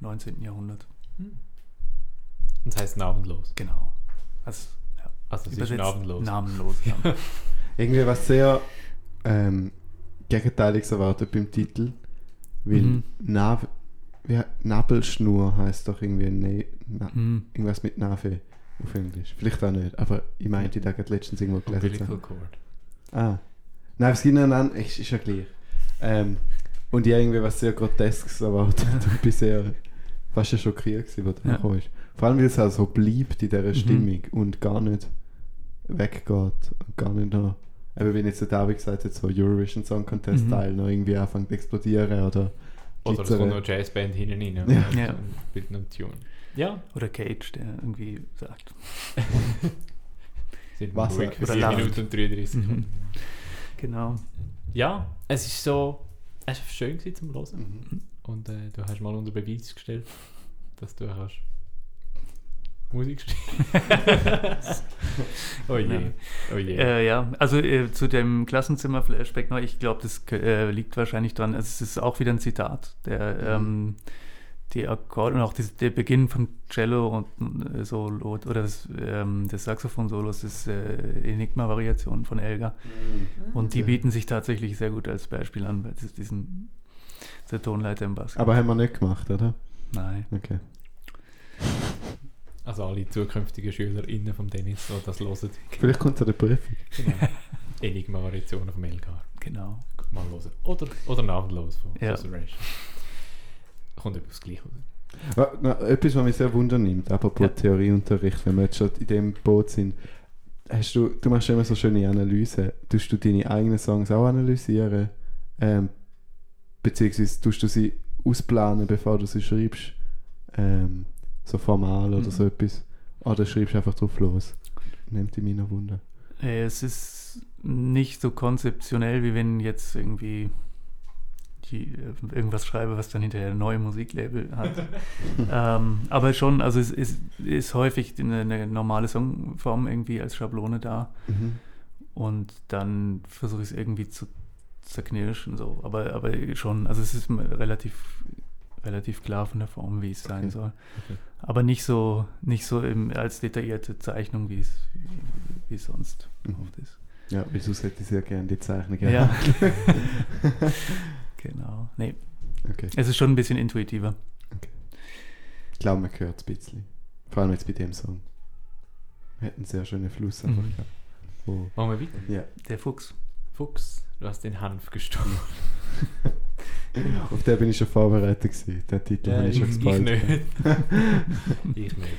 19. Jahrhundert. Und das heißt namenlos. Genau. Also, ja. Also es ist Übersetzt namenlos. Namenlos, ja. Irgendwie was sehr ähm, Gegenteiliges erwartet beim Titel. Weil Mhm. Nav wie, Nabelschnur heißt doch irgendwie ne, na, Mhm. irgendwas mit Nave auf Englisch. Vielleicht auch nicht, aber ich meinte da gerade letztens irgendwo gelesen. Umbilical. Cord. Ah, Nein, es gibt einen, ist, ist ja gleich. Ähm, und ich habe irgendwie was sehr Groteskes erwartet und bin sehr fast schon schockiert gewesen, was da Ja. ist. Vor allem, weil es auch so bleibt in dieser Mhm. Stimmung und gar nicht weggeht und gar nicht noch, eben wie jetzt der David gesagt hat, so Eurovision Song Contest Mhm. Teil noch irgendwie anfängt zu explodieren oder Oder es kommt eine- noch eine Jazzband hinten rein. Ja. Ja. Und Mit einem Tune. Ja. Oder Cage, der irgendwie sagt. Sind Wasser. ruhig für Oder 4 lacht. Minuten und 33 Mhm. Sekunden. Genau. Ja, es ist so. Es war schön gewesen zum Hören. Mhm. Und äh, du hast mal unter Beweis gestellt, dass du kannst Musik spielen. oh je. Ja. Oh je. Äh, ja, also äh, zu dem Klassenzimmer-Flashback noch, ich glaube, das äh, liegt wahrscheinlich dran, also es ist auch wieder ein Zitat, der, ähm, die Akkorde und auch das, der Beginn von Cello und äh, Solo oder das, ähm, des Saxophon-Solos ist äh, Enigma-Variation von Elgar. Und die bieten sich tatsächlich sehr gut als Beispiel an, weil es ist diesen, der Tonleiter im Bass. Aber haben wir nicht gemacht, oder? Nein. Okay. Also alle zukünftigen SchülerInnen vom Dennis, die das hören. Vielleicht kommt es an der Prüfung. Genau. Enigma-Variation vom Elgar. Genau. Mal hören. Oder, oder namenlos von Ja. Consideration. Kommt etwas gleich, oder? Ja, na, etwas, was mich sehr wundernimmt, apropos Theorieunterricht, wenn wir jetzt schon in dem Boot sind. Hast du, du machst immer so schöne Analysen. Tust du deine eigenen Songs auch analysieren? Ähm, beziehungsweise tust du sie ausplanen, bevor du sie schreibst? Ähm, so formal oder Mhm. so etwas? Oder schreibst du einfach drauf los? Nimmt die noch Wunder. Äh, Es ist nicht so konzeptionell, wie wenn jetzt irgendwie die, äh, irgendwas schreibe, was dann hinterher ein neues Musiklabel hat. ähm, aber schon, also es ist, ist häufig eine, eine normale Songform irgendwie als Schablone da. Mhm. Und dann versuche ich es irgendwie zu zerknirschen. So. Aber, aber schon, also es ist relativ, relativ klar von der Form, wie es sein Okay. soll. Okay. Aber nicht so, nicht so im, als detaillierte Zeichnung, wie es, wie es sonst Mhm. oft ist. Ja, sonst hätte ich sehr gerne die Zeichnung. Ja. genau. Nee. Okay. Es ist schon ein bisschen intuitiver. Ich glaube, man hört es ein bisschen. Vor allem jetzt bei dem Song. Wir einen sehr schönen Fluss. einfach Mhm. gehabt, Machen wir weiter? Ja. Der Fuchs. Fuchs, du hast den Hanf gestohlen. Auf den bin ich schon vorbereitet gewesen. Den Titel Ja, habe ich schon ich gespoilt. nicht. ich nicht.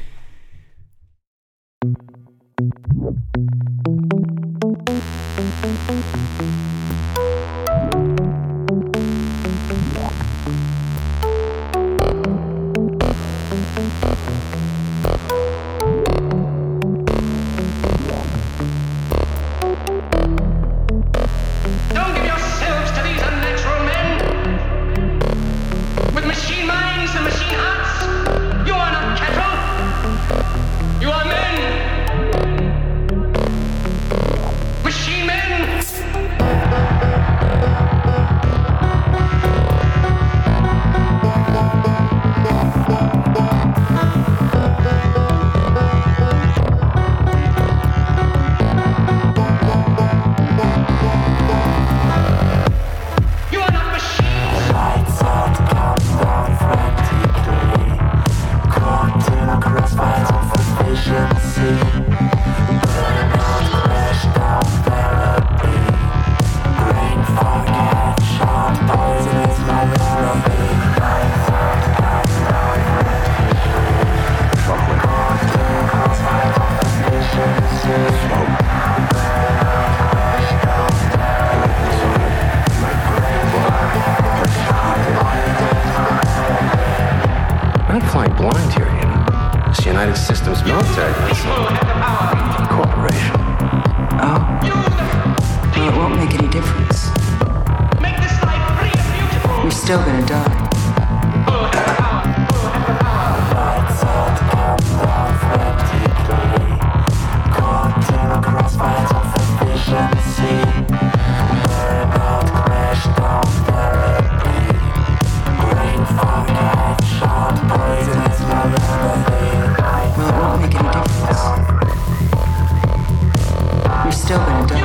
still gonna die.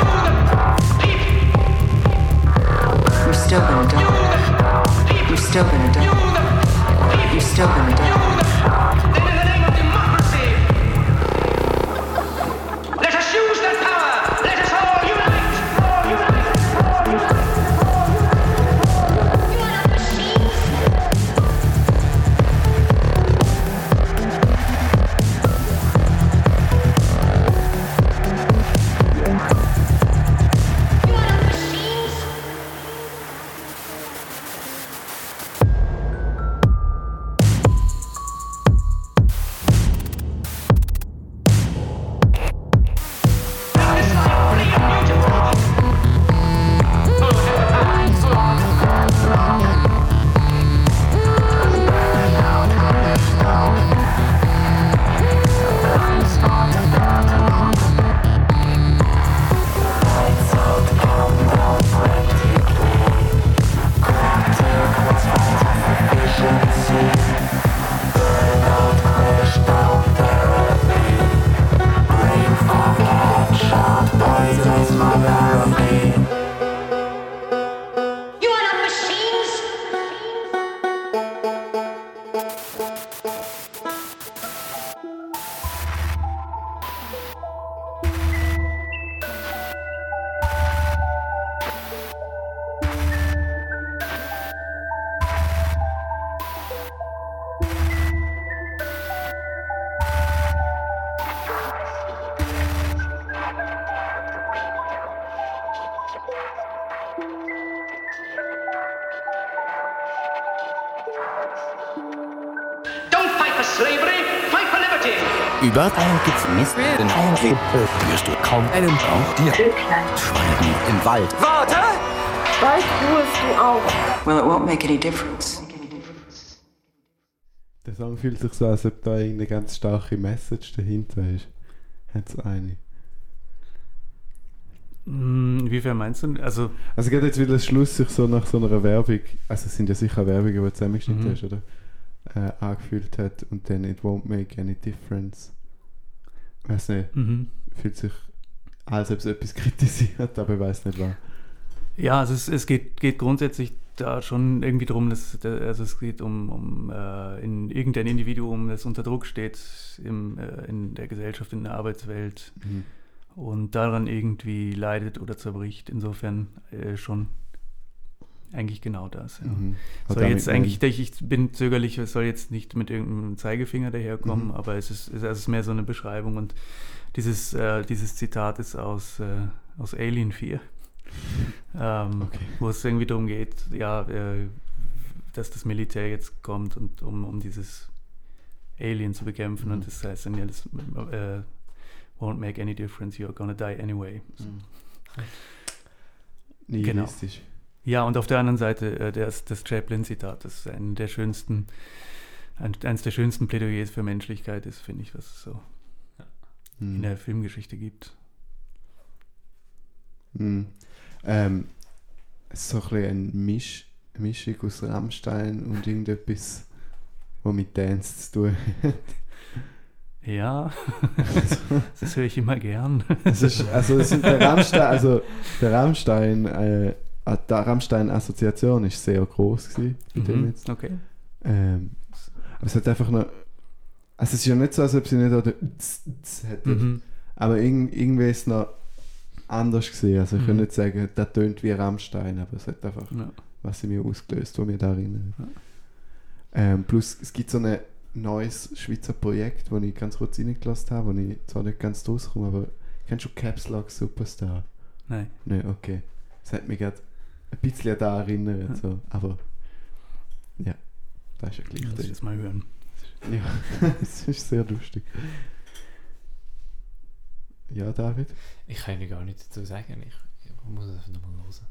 You're still gonna die. You're still gonna die. You're still gonna die. Über ein gefnissten wirst du kaum einen auch dir Schweigen im Wald. Warte! Bald ruhest du auch. Well, it won't make any difference. Der Song fühlt sich so, als ob da irgendeine ganz starke Message dahinter ist. Hat es eine. Hm, Inwiefern meinst du? Also, Also geht jetzt wieder das Schluss sich so nach so einer Werbung, also es sind ja sicher Werbungen, die du zusammengeschnitten Mhm. hast, oder? Äh, angefühlt hat und dann it won't make any difference. Weiß nicht, Mhm. fühlt sich als ob es etwas kritisiert, aber ich weiß nicht was. Ja, also es, es geht, geht grundsätzlich da schon irgendwie darum, dass also es geht um, um äh, in irgendein Individuum, das unter Druck steht im, äh, in der Gesellschaft, in der Arbeitswelt Mhm. und daran irgendwie leidet oder zerbricht. Insofern äh, schon eigentlich genau das. Ja. Mhm. Soll jetzt eigentlich, ich ich bin zögerlich, es soll jetzt nicht mit irgendeinem Zeigefinger daherkommen, Mhm. aber es ist, es ist mehr so eine Beschreibung und dieses, äh, dieses Zitat ist aus, äh, aus Alien 4. ähm, Wo es irgendwie darum geht, ja, äh, dass das Militär jetzt kommt und um, um dieses Alien zu bekämpfen Mhm. und das heißt dann ja, das äh, won't make any difference, you're gonna die anyway. So. Mhm. Genau. Nihilistisch. Ja, und auf der anderen Seite äh, das, das Chaplin-Zitat, das ist der schönsten, ein, eines der schönsten Plädoyers für Menschlichkeit ist, finde ich, was es so in Mhm. der Filmgeschichte gibt. Mhm. Ähm, es ist so ein bisschen eine Misch, Mischung aus Rammstein und irgendetwas, was mit Dance zu tun hat. Ja, das höre ich immer gern. Ist, also der Rammstein, also der Rammstein, äh, die Rammstein-Assoziation ist sehr groß gewesen bei dem Mhm, jetzt. okay. Ähm, aber es hat einfach noch, also es ist ja nicht so, als ob sie nicht Z hätten, Mhm. aber irg irgendwie ist es noch anders gesehen. Also ich kann Mhm. nicht sagen, das tönt wie Rammstein, aber es hat einfach Ja. was in mir ausgelöst, was mir da erinnert. Ähm, plus es gibt so ein neues Schweizer Projekt, das ich ganz kurz reingelassen habe, wo ich zwar nicht ganz draus komme, aber kennst du Caps Lock Superstar? Nein. Nein, okay. Das hat mich gerade ein bisschen an da erinnert, so. aber ja, das ist ja gleich. Muss ich drin. das mal hören. Ja, es ist sehr lustig. Ja, David? Ich kann Ihnen gar nichts dazu sagen. Ich, ich muss es einfach nochmal hören.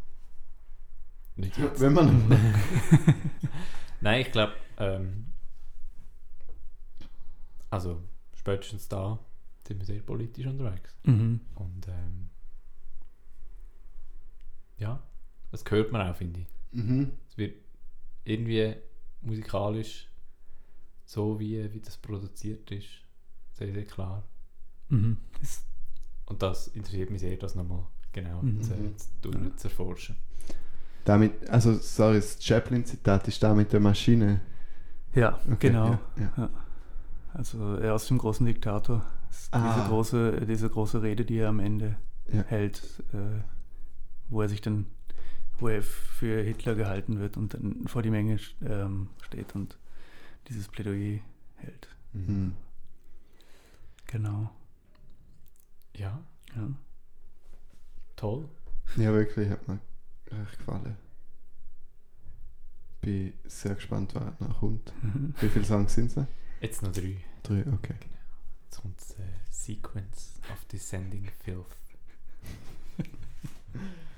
Nicht jetzt. Wenn man- Nein, ich glaube, ähm, also spätestens da sind wir sehr politisch unterwegs. Mhm. Und ähm, ja, das hört man auch, finde ich. Mhm. Es wird irgendwie musikalisch so, wie, wie das produziert ist, sehr, sehr klar. Mhm. Und das interessiert mich sehr, das nochmal genau Mhm. zu, zu, zu, zu erforschen. Damit, also, sorry, das Chaplin-Zitat ist da mit der Maschine. Ja, Okay, genau. ja, ja. Ja. Also er aus dem großen Diktator. Ah. Diese, große, diese große Rede, die er am Ende Ja. hält, äh, wo er sich dann, wo er für Hitler gehalten wird und dann vor die Menge ähm, steht und dieses Plädoyer hält. Mhm. Genau. Ja, Ja. toll. Ja, wirklich, hat mir recht gefallen. Bin sehr gespannt, was noch kommt. Mhm. Wie viele Songs sind es? Jetzt noch drei. Drei, okay. Jetzt kommt die äh, Sequence of Descending Filth.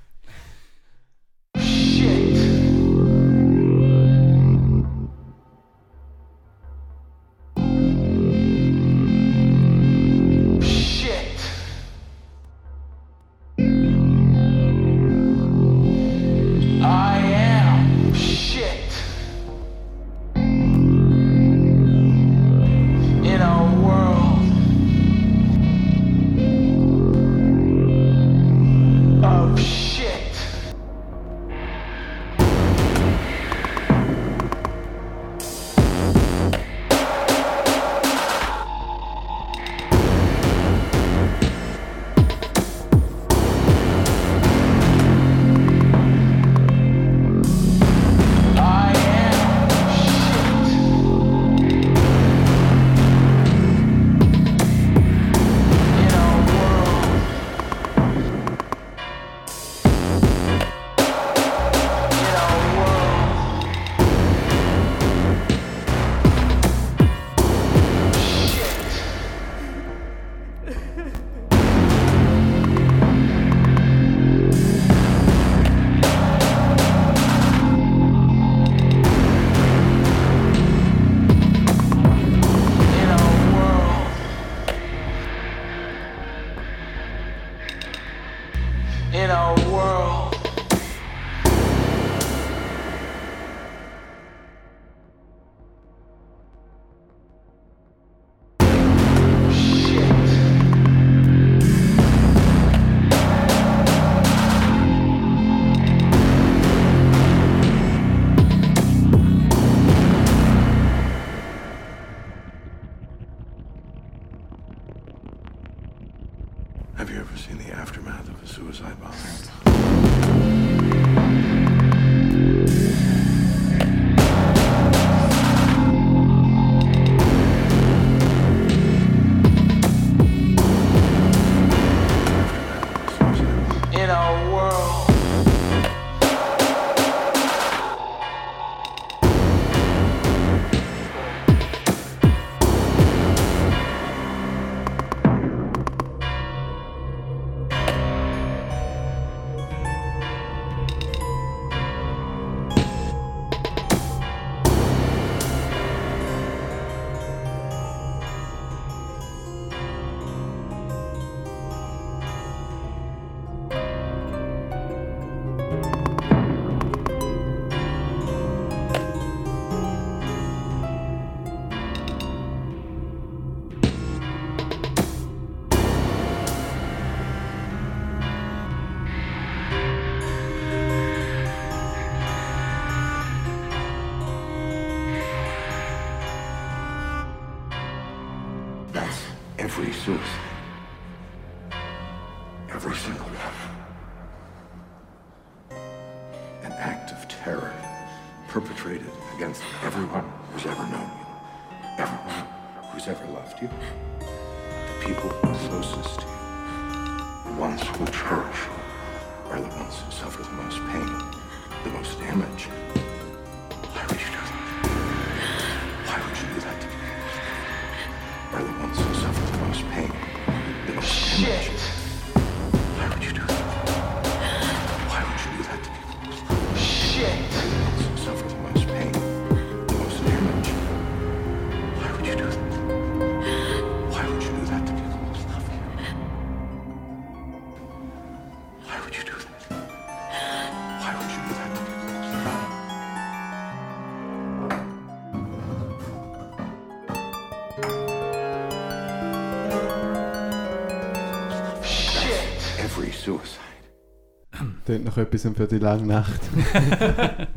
Tönt noch etwas für die lange Nacht.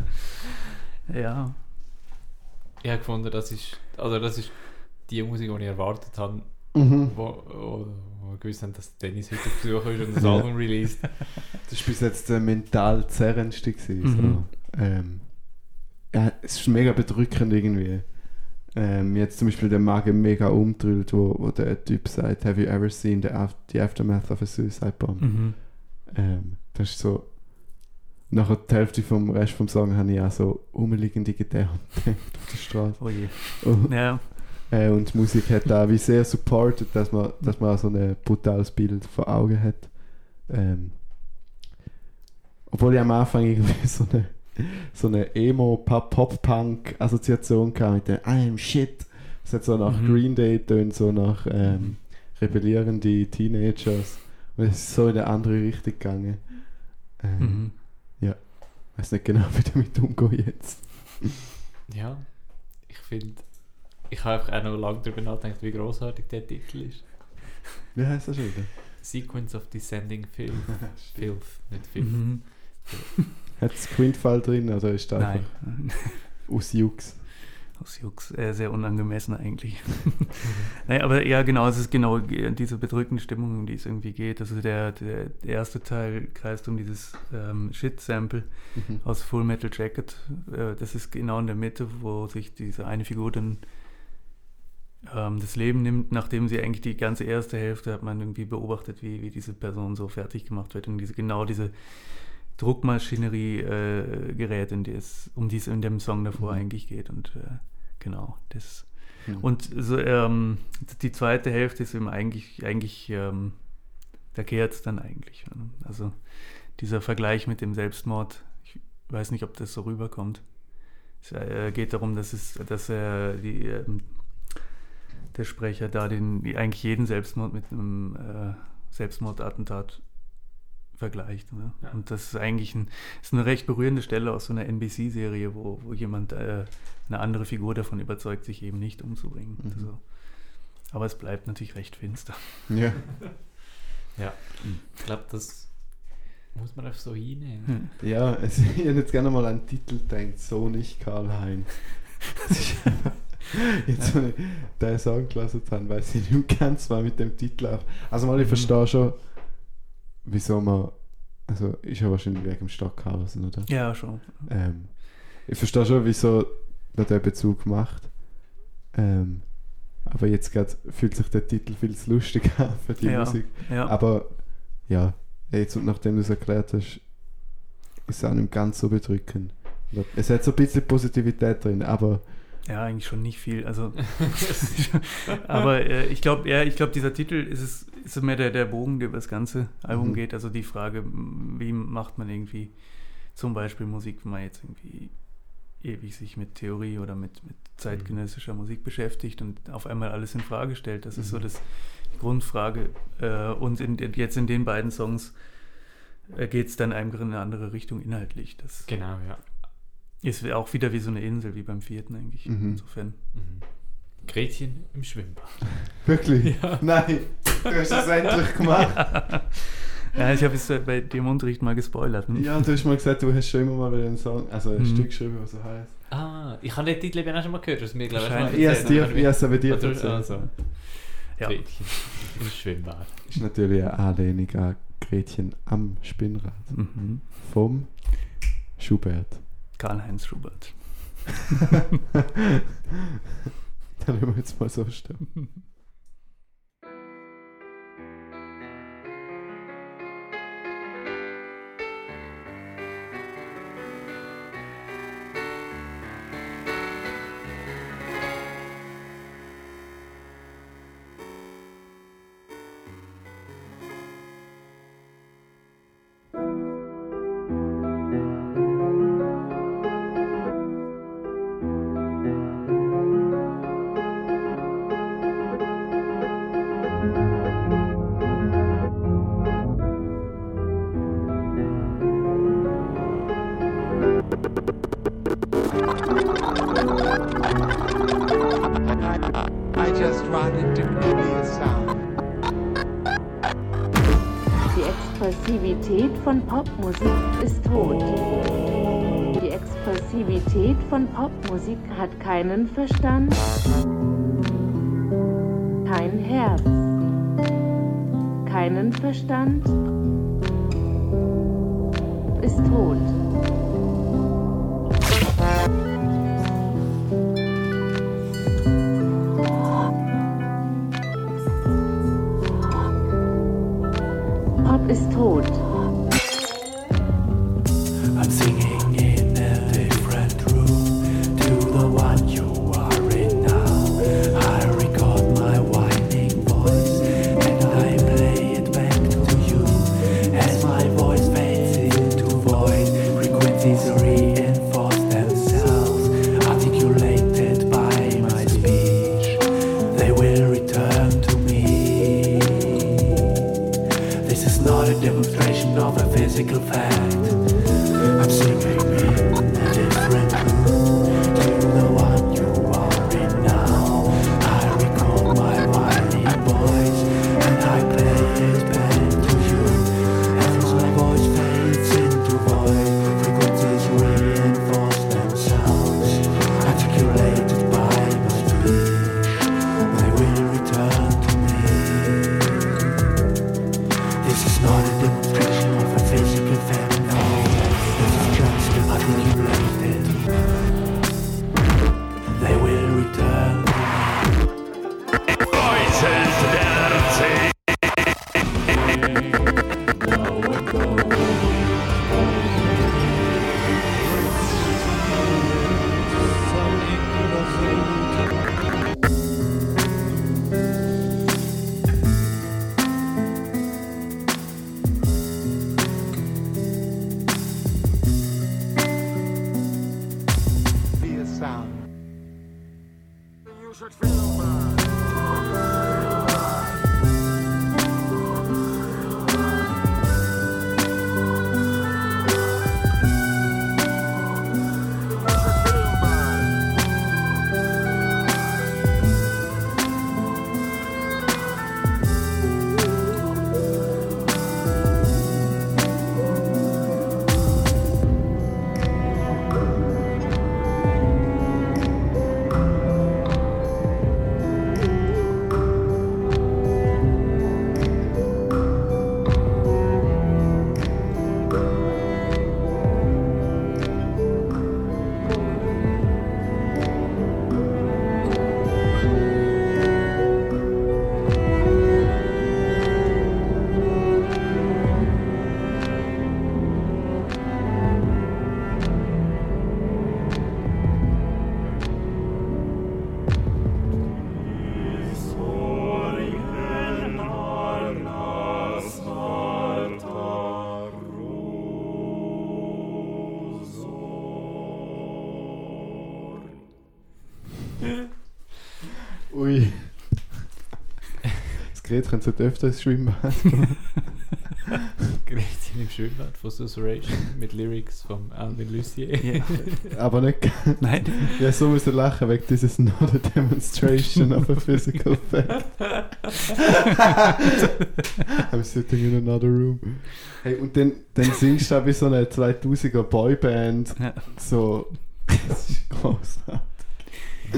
ja. Ich habe gefunden, das ist, also das ist die Musik, die ich erwartet habe, Mhm. wo, wo, wo wir gewusst haben, dass Dennis heute auf Besuch ist und das Ja. Album released. Das war bis jetzt der mental zerrendste. Mhm. So. Ähm, ja, es ist mega bedrückend irgendwie. Ähm, jetzt zum Beispiel der Magen mega umdrüllt, wo, wo der Typ sagt, have you ever seen the aftermath of a suicide bomb? Mhm. Ähm, das ist so... Nachher die Hälfte vom Rest vom Song habe ich auch so umliegende Gedanken auf der Straße. Oh je. Und, Ja. äh, und die Musik hat auch wie sehr supported, dass man, dass man auch so ein brutales Bild vor Augen hat. Ähm, obwohl ich am Anfang irgendwie so eine, so eine Emo-Pop-Punk-Assoziation hatte mit dem I'm shit. Es hat so nach Mhm. Green Day tönt, so nach ähm, rebellierende Teenagers. Und es ist so in eine andere Richtung gegangen. Ähm, Mhm. Ich weiß nicht genau, wie damit umgehen jetzt. Ja, ich finde, ich habe einfach auch noch lange darüber nachgedacht, wie großartig der Titel ist. Wie heißt das schon wieder? Sequence of Descending Filth. Filth, nicht Filth. Mhm. Hat es Quintfall drin oder ist das Nein. einfach aus Jux? Aus Jux, äh, sehr unangemessen eigentlich. Nein, aber ja, genau, es ist genau diese bedrückende Stimmung, um die es irgendwie geht. Also der, der, der erste Teil kreist um dieses ähm, Shit-Sample Mhm. aus Full Metal Jacket. Äh, das ist genau in der Mitte, wo sich diese eine Figur dann ähm, das Leben nimmt, nachdem sie eigentlich die ganze erste Hälfte hat man irgendwie beobachtet, wie, wie diese Person so fertig gemacht wird und diese genau diese Druckmaschinerie äh, gerät, in die es, um die es in dem Song davor Mhm. eigentlich geht. Und äh, genau, das. Mhm. Und so, ähm, die zweite Hälfte ist eben eigentlich, eigentlich ähm, da kehrt es dann eigentlich. ne? Also dieser Vergleich mit dem Selbstmord, ich weiß nicht, ob das so rüberkommt. Es äh, geht darum, dass es, dass er die, ähm, der Sprecher da den eigentlich jeden Selbstmord mit einem äh, Selbstmordattentat vergleicht. Ne? Ja. Und das ist eigentlich ein, ist eine recht berührende Stelle aus so einer NBC-Serie, wo, wo jemand äh, eine andere Figur davon überzeugt, sich eben nicht umzubringen. Mhm. Also, aber es bleibt natürlich recht finster. Ja. Ja, ich glaube, das muss man einfach so hinnehmen. Ja, es, ich hätte jetzt gerne mal einen Titel gedacht, so nicht Karl-Heinz. Das ist einfach- Jetzt, wenn ich den Song gelesen habe, weiß ich nicht ganz, was mit dem Titel auf. Also mal, ich Mhm. verstehe schon, wieso man, also ist ja wahrscheinlich wegen dem Stockhausen, oder? Ja, schon. Ähm, ich verstehe schon, wieso man den Bezug macht. Ähm, aber jetzt grad fühlt sich der Titel viel zu lustig an für die Ja, Musik. ja. Aber ja, jetzt und nachdem du es erklärt hast, ist es auch nicht ganz so bedrückend. Es hat so ein bisschen Positivität drin, aber Ja, eigentlich schon nicht viel. Also, aber äh, ich glaube, ja, ich glaube, dieser Titel ist es ist so mehr der, der Bogen, der über das ganze Album Mhm. geht. Also die Frage, wie macht man irgendwie zum Beispiel Musik, wenn man jetzt irgendwie ewig sich mit Theorie oder mit, mit zeitgenössischer Musik beschäftigt und auf einmal alles in Frage stellt. Das ist so Mhm. das die Grundfrage. Äh, und in, jetzt in den beiden Songs äh, geht es dann einfach in eine andere Richtung inhaltlich. Das Genau, ja. Ist auch wieder wie so eine Insel, wie beim vierten eigentlich. Mhm. Insofern. Mhm. Gretchen im Schwimmbad. Wirklich? Ja. Nein, du hast es endlich gemacht. Ja, ich habe es äh, bei dem Unterricht mal gespoilert. hm? Ja, du hast mal gesagt, du hast schon immer mal wieder einen Song, also ein Mhm. Stück geschrieben, was so heißt. Ah, ich habe den Titel eben auch schon mal gehört, das mir glaube ich mal Ich erzählt, dir- aber dir erzählt. also. Ja. Gretchen im Schwimmbad. Ist natürlich eine Anlehnung an Gretchen am Spinnrad. Mhm. Vom Schubert. Karl-Heinz Schubert. Dann wir jetzt mal so stehen. Popmusik ist tot. Die Expressivität von Popmusik hat keinen Verstand, kein Herz, keinen Verstand, Gerät könnte so öfter ins Schwimmbad gehen. Gretchen im Schwimmbad von Susurration mit Lyrics von Alvin Lucier. Ja. Aber nicht. Nein. Ja, so müssen wir lachen, wegen dieses not a demonstration of a physical fact. I'm sitting in another room. Hey, und dann, dann singst du auch wie so eine 2000er Boyband. Ja. So. Das ist großartig.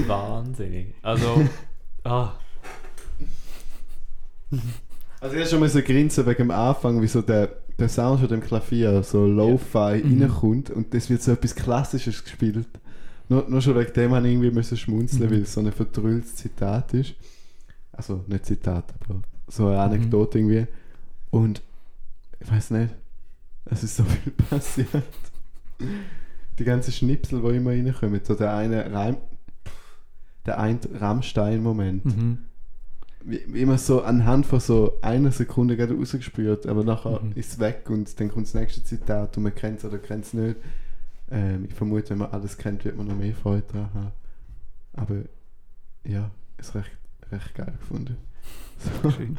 Wahnsinnig. Also, ah. Also ich schon mal so grinsen wegen dem Anfang, wie so der, der Sound von dem Klavier so Lo-Fi Mhm. reinkommt und das wird so etwas Klassisches gespielt. Nur, nur schon wegen dem habe ich irgendwie müssen schmunzeln, Mhm. weil es so ein vertrülltes Zitat ist. Also nicht Zitat, aber so eine Anekdote irgendwie. Und ich weiß nicht, es ist so viel passiert. Die ganzen Schnipsel, die immer reinkommen, so der eine Reim, der ein Rammstein-Moment. Mhm. Wie, immer so anhand von so einer Sekunde gerade rausgespürt, aber nachher Mhm. ist es weg und dann kommt das nächste Zitat und man kennt es oder kennt es nicht. Ähm, ich vermute, wenn man alles kennt, wird man noch mehr Freude daran haben. Aber ja, ist recht, recht geil gefunden. So. Schön.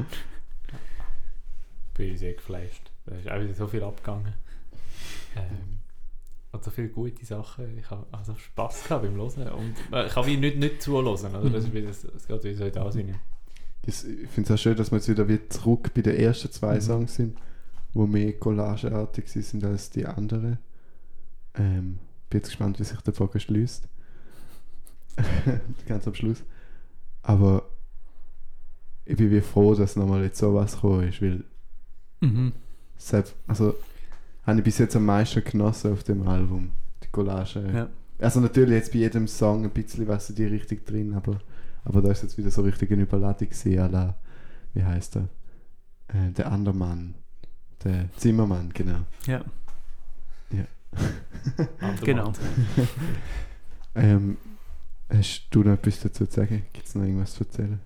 bin ich sehr geflasht. Da ist auch wieder so viel abgegangen. Ähm, und so viele gute Sachen. Ich habe also Spass gehabt beim Hören. Und äh, ich kann wie nicht, nicht zuhören. Also das, ist wieder, das geht wieder so in das Ich finde es auch schön, dass wir jetzt wieder, wieder zurück bei den ersten zwei Mhm. Songs sind, wo mehr collageartig sind als die anderen. Ähm, bin jetzt gespannt, wie sich der Bogen schließt. Ganz am Schluss. Aber ich bin wie froh, dass nochmal jetzt sowas gekommen ist, weil Mhm. selbst, also habe ich bis jetzt am meisten genossen auf dem Album, die Collage. Ja. Also natürlich jetzt bei jedem Song ein bisschen was in die Richtung drin, aber, aber da ist jetzt wieder so richtig eine Überladung gewesen, à la, wie heißt er? Äh, der Andermann. Der Zimmermann, genau. Ja. Ja. Genau. ähm, hast du noch etwas dazu zu sagen? Gibt es noch irgendwas zu erzählen?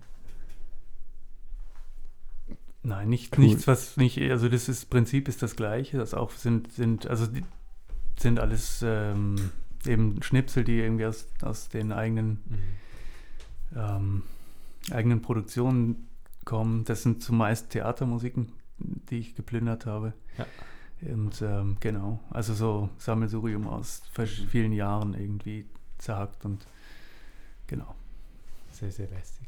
Nein, nicht, Cool. nichts, was nicht, also das ist, Prinzip ist das gleiche, das auch sind, sind, also sind alles ähm, eben Schnipsel, die irgendwie aus, aus den eigenen, Mhm. Ähm, eigenen Produktionen kommen. Das sind zumeist Theatermusiken, die ich geplündert habe. Ja. Und ähm, genau, also so Sammelsurium aus vielen Jahren irgendwie zerhackt und genau. Sehr, sehr lästig.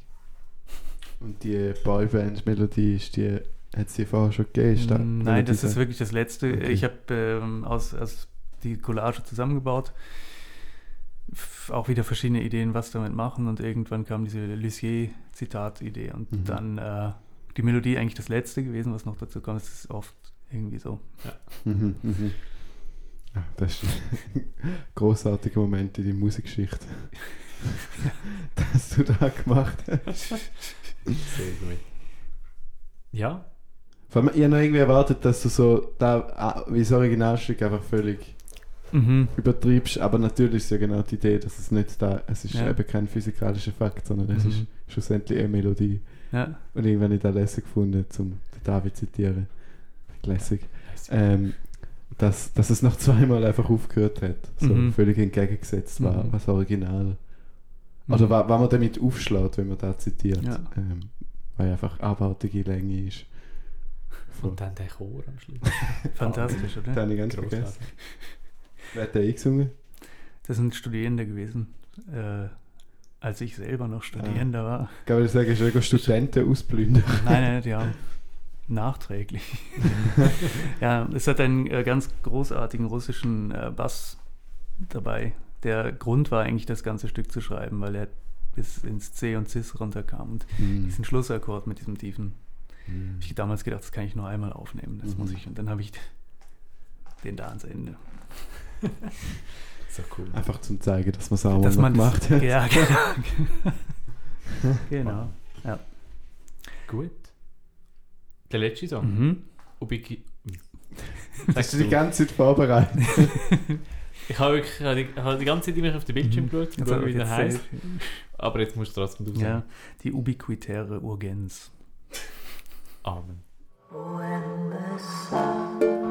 Und die Boyband-Melodie, ist die, hat es die vorher schon gegeben? Nein, Melodie das ist wirklich das Letzte. Okay. Ich habe ähm, aus, aus die Collage zusammengebaut, auch wieder verschiedene Ideen, was damit machen und irgendwann kam diese Lussier-Zitat-Idee und Mhm. dann äh, die Melodie eigentlich das Letzte gewesen, was noch dazu kommt. Es ist oft irgendwie so. Mhm, mhm. Ja, das ist ein großartiger Moment in der Musikgeschichte. dass du da gemacht hast. Sehr gut. Ja, Vor allem, ich habe noch irgendwie erwartet, dass du so da, ah, wie das Originalstück einfach völlig Mhm. übertreibst, aber natürlich ist ja genau die Idee, dass es nicht da, es ist Ja. eben kein physikalischer Fakt, sondern es Mhm. ist schlussendlich eine Melodie. Ja. Und irgendwann habe ich da lässig gefunden, zum den David zu zitieren. Lässig. Ähm, dass, dass es noch zweimal einfach aufgehört hat. So Mhm. völlig entgegengesetzt war, Mhm. was Original. Oder Mhm. wa- was man damit aufschlägt, wenn man da zitiert. Ja. Ähm, weil einfach abartige Länge ist. und dann der Chor am Schluss. Fantastisch, oder? Den habe ich ganz Grossartig. vergessen. Wer hat den eingesungen? Das sind Studierende gewesen, äh, als ich selber noch Studierender war. Kann man sagen, ist irgendwo Studenten ausblühen? Nein, nein, ja. Nachträglich. ja, es hat einen äh, ganz großartigen russischen äh, Bass dabei. Der Grund war eigentlich, das ganze Stück zu schreiben, weil er bis ins C und Cis runterkam und Mhm. diesen Schlussakkord mit diesem tiefen. Hab ich damals gedacht, das kann ich nur einmal aufnehmen. Das Mhm. muss ich. Und dann habe ich den da ans Ende. So cool. Einfach zum zeigen, dass man es auch Dass gemacht hat. Ja, genau. genau. Ja. Gut. Der letzte Song. Mhm. Ubiki. Hast du die ganze Zeit vorbereitet? Ich habe wirklich ich habe die, ich habe die ganze Zeit immer auf den Bildschirm geschaut, Jetzt schauen, habe wie ich der heißt. Aber jetzt musst du trotzdem du Ja, die ubiquitäre Urgenz. Amen. When the sun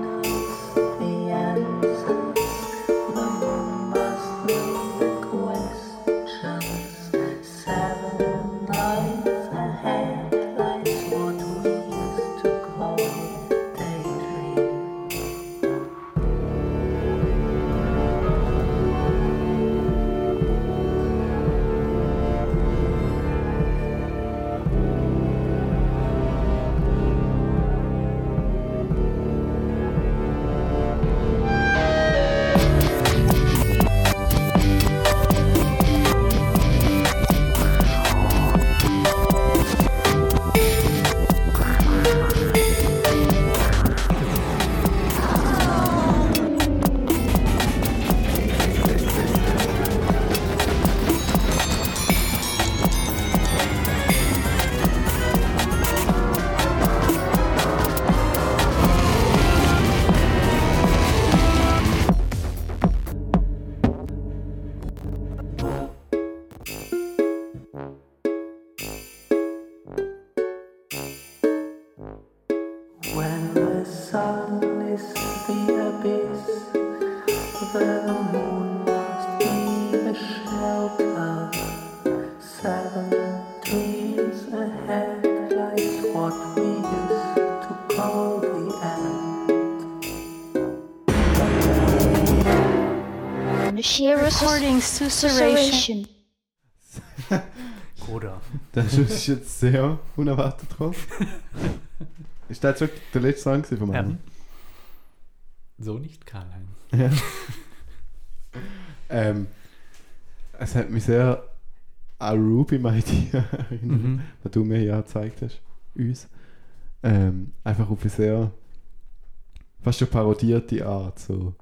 susurration. Oder? Das ist jetzt sehr unerwartet gekommen. ist das wirklich der letzte Song vom Ja. Album? So nicht Karl-Heinz. Ja. ähm, es hat mich sehr an Ruby My Dear erinnert, Mhm. was du mir ja gezeigt hast, uns. Ähm, einfach auf eine sehr fast schon parodierte Art. So.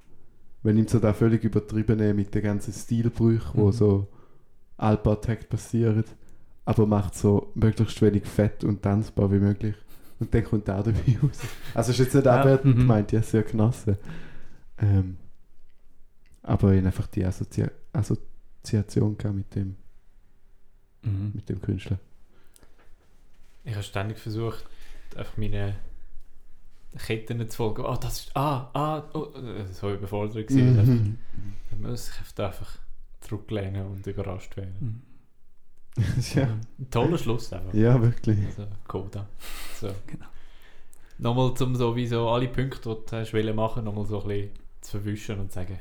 Man nimmt so da völlig übertriebene mit den ganzen Stilbrüchen, wo Mhm. so Allpartakt passieren, aber macht so möglichst wenig fett und tanzbar wie möglich. Und dann kommt auch dabei raus. Also ist jetzt nicht Ja, abwertend mhm. gemeint, ich habe es sehr genossen. Ähm, aber ich einfach die Assozi Assoziation mit dem, Mhm. mit dem Künstler. Ich habe ständig versucht, einfach meine Ketten zu folgen. Ah, das ist. Ah, ah, oh, das war überfordert. Mhm. Da muss ich einfach zurücklehnen und überrascht werden. ja. Ein toller Schluss einfach. Ja, wirklich. So, Coda. So. Nochmal zum so wie so alle Punkte, die du hast wollen machen, nochmal so ein bisschen zu verwischen und zu sagen.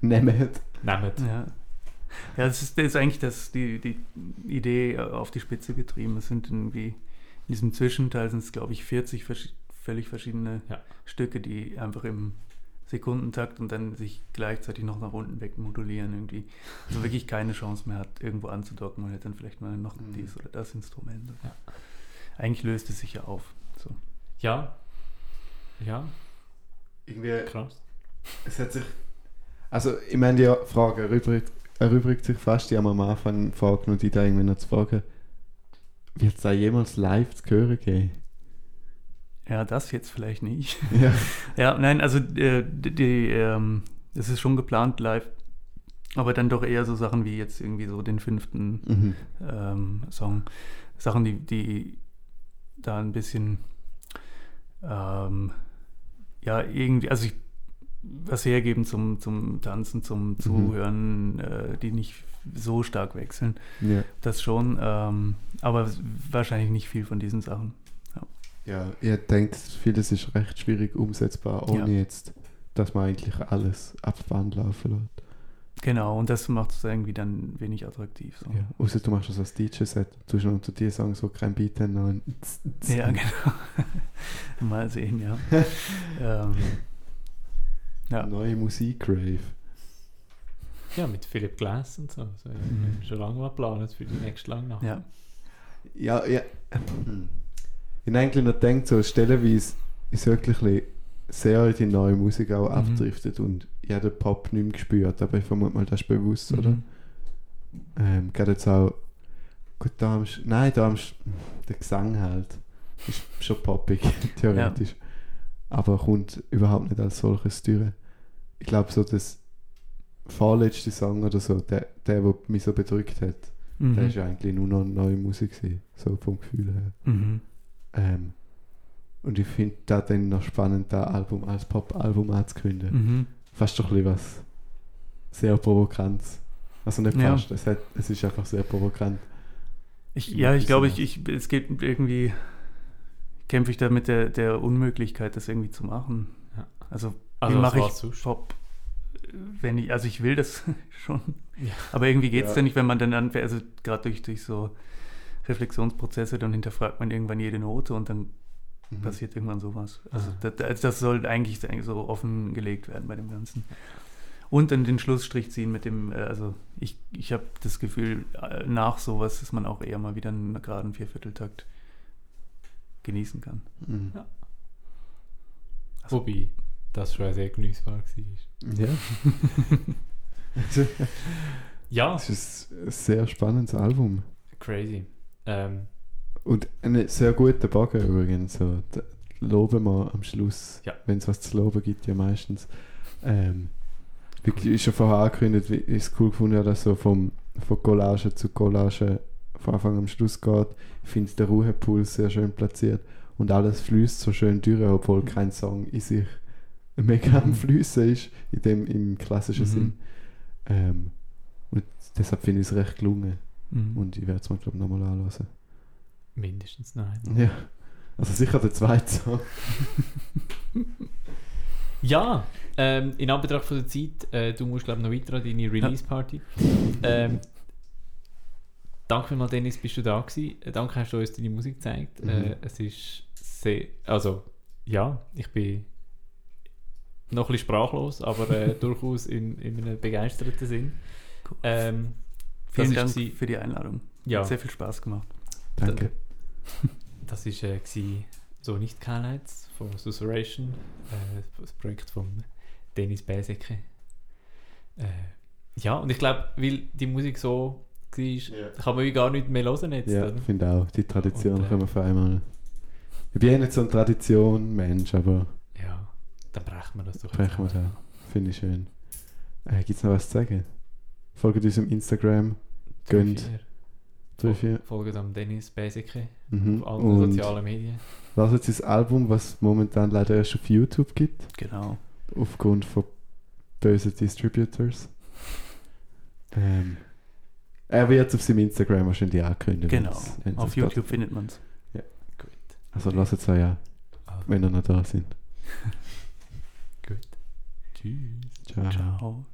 Nehmt. Nehmt. Ja. Ja, das ist, das ist eigentlich das, die, die Idee auf die Spitze getrieben. Es sind irgendwie, in diesem Zwischenteil sind es, glaube ich, 40 versch völlig verschiedene Ja. Stücke, die einfach im Sekundentakt und dann sich gleichzeitig noch nach unten weg modulieren irgendwie. Also wirklich keine Chance mehr hat, irgendwo anzudocken. Man hätte dann vielleicht mal noch dies oder das Instrument. Ja. Eigentlich löst es sich ja auf. So. Ja. Ja. Irgendwie. Krass. Es hat sich. Also, ich meine, die Frage erübrigt, erübrigt sich fast, die haben wir am Anfang vorgenommen, die da irgendwie noch zu fragen. Wird es da jemals live zu hören geben? Ja, das jetzt vielleicht nicht. Ja. ja, nein, also äh, die, die, ähm, es ist schon geplant live, aber dann doch eher so Sachen wie jetzt irgendwie so den fünften Mhm. ähm, Song. Sachen, die, die da ein bisschen ähm, ja, irgendwie, also ich, was hergeben zum, zum Tanzen, zum Zuhören, äh, die nicht so stark wechseln. Ja. Das schon, ähm, aber wahrscheinlich nicht viel von diesen Sachen. Ja. Ja, ihr denkt, vieles ist recht schwierig umsetzbar, ohne Ja. jetzt, dass man eigentlich alles ab der Wand laufen lässt. Genau, und das macht es irgendwie dann wenig attraktiv. So. Ja. Außer du machst das als DJ-Set, du hast unter dir sagen, so kein Beat, dann noch ein. Ja, genau. Mal sehen, ja. ähm, ja. Neue Musik, Rave. Ja, mit Philipp Glass und so. so Mhm. Schon lange mal geplant für die nächste lange Nacht. Ja. Ja, ja. Ich eigentlich noch gedacht, so stellenweise ist wirklich sehr in die neue Musik auch Mhm. abdriftet und ich habe den Pop nicht mehr gespürt, aber ich vermute mal, das ist bewusst, oder? Mhm. Ähm, gerade jetzt auch, gut, da Sch- nein, da Sch- der Gesang halt, ist schon poppig, theoretisch, aber kommt überhaupt nicht als solches durch. Ich glaube, so das vorletzte Song oder so, der, der, der mich so bedrückt hat, Mhm. der ist ja eigentlich nur noch neue Musik gewesen, so vom Gefühl her. Mhm. Ähm, und ich finde da dann noch spannend, das Album als Pop-Album anzukündigen. Mhm. Fast doch ein bisschen was sehr Provokantes. Also nicht Ja. fast, es, hat, es ist einfach sehr provokant. Ich, ja, ich glaube, ich, ich, es geht irgendwie, kämpfe ich da mit der, der Unmöglichkeit, das irgendwie zu machen. Ja. Also, Also wie mache ich? Pop, wenn ich, also ich will das schon, Ja. aber irgendwie geht es Ja. dann nicht, wenn man dann also gerade durch, durch so Reflexionsprozesse, dann hinterfragt man irgendwann jede Note und dann Mhm. passiert irgendwann sowas. Also Ah. das, also das soll eigentlich so offengelegt werden bei dem Ganzen. Und dann den Schlussstrich ziehen mit dem, äh, also ich, ich habe das Gefühl, äh, nach sowas, dass man auch eher mal wieder einen geraden Viervierteltakt genießen kann. Mhm. Ja. Wobei, das schon sehr genießbar war. Ja. Ja. Es ist ein sehr spannendes Album. Crazy. Ähm, Und ein sehr guter Bagger übrigens. So, loben wir am Schluss, Ja. wenn es was zu loben gibt, ja meistens. Ähm, wie ist schon vorher angekündigt, wie ich es cool gefunden habe, dass so vom, von Collage zu Collage von Anfang am Schluss geht. Ich finde der Ruhepuls sehr schön platziert und alles fließt so schön durch, obwohl kein Song in sich mega am Fliessen ist, in dem, im klassischen Mhm. Sinn. Ähm, und deshalb finde ich es recht gelungen. Mhm. Und ich werde es mir, glaube ich, nochmal anhören. Mindestens nein. Ja. Also sicher der zweite Song. Ja, ähm, in Anbetracht von der Zeit, äh, du musst glaube ich noch weiter an deine Release-Party. ähm, danke vielmals, Dennis, bist du da gewesen. Äh, danke, hast du uns deine Musik gezeigt. Mhm. Äh, es ist sehr, also ja, ich bin noch ein bisschen sprachlos, aber äh, durchaus in, in einem begeisterten Sinn. Ähm, Vielen das Dank ist für die Einladung. Ja. Hat sehr viel Spaß gemacht. Danke. Das ist äh, gsi so nicht Highlights von Susurration, äh, das Projekt von Dennis Bäsecke. Äh, ja, und ich glaube, weil die Musik so war, kann man gar nicht mehr hören jetzt. Ja, ich finde auch. Die Tradition Und, äh, können wir für einmal. Ich bin ja nicht so ein Tradition-Mensch, aber Ja, dann brechen wir das doch. brechen wir da. Finde ich schön. Äh, Gibt es noch was zu sagen? Folgt unserem Instagram. Gönnt. Drei, vier. Folgt am Dennis Bäsecke Mhm. auf allen Und sozialen Medien. Was jetzt das Album, was es momentan leider erst auf YouTube gibt. Genau. Aufgrund von bösen Distributors. Ähm, er wird es auf seinem Instagram wahrscheinlich ankündigen. Genau. wenn's- wenn's Auf dort- YouTube findet man es. Ja. Also lasst es euch an, wenn ihr noch da sind. Gut. Ciao. Ciao.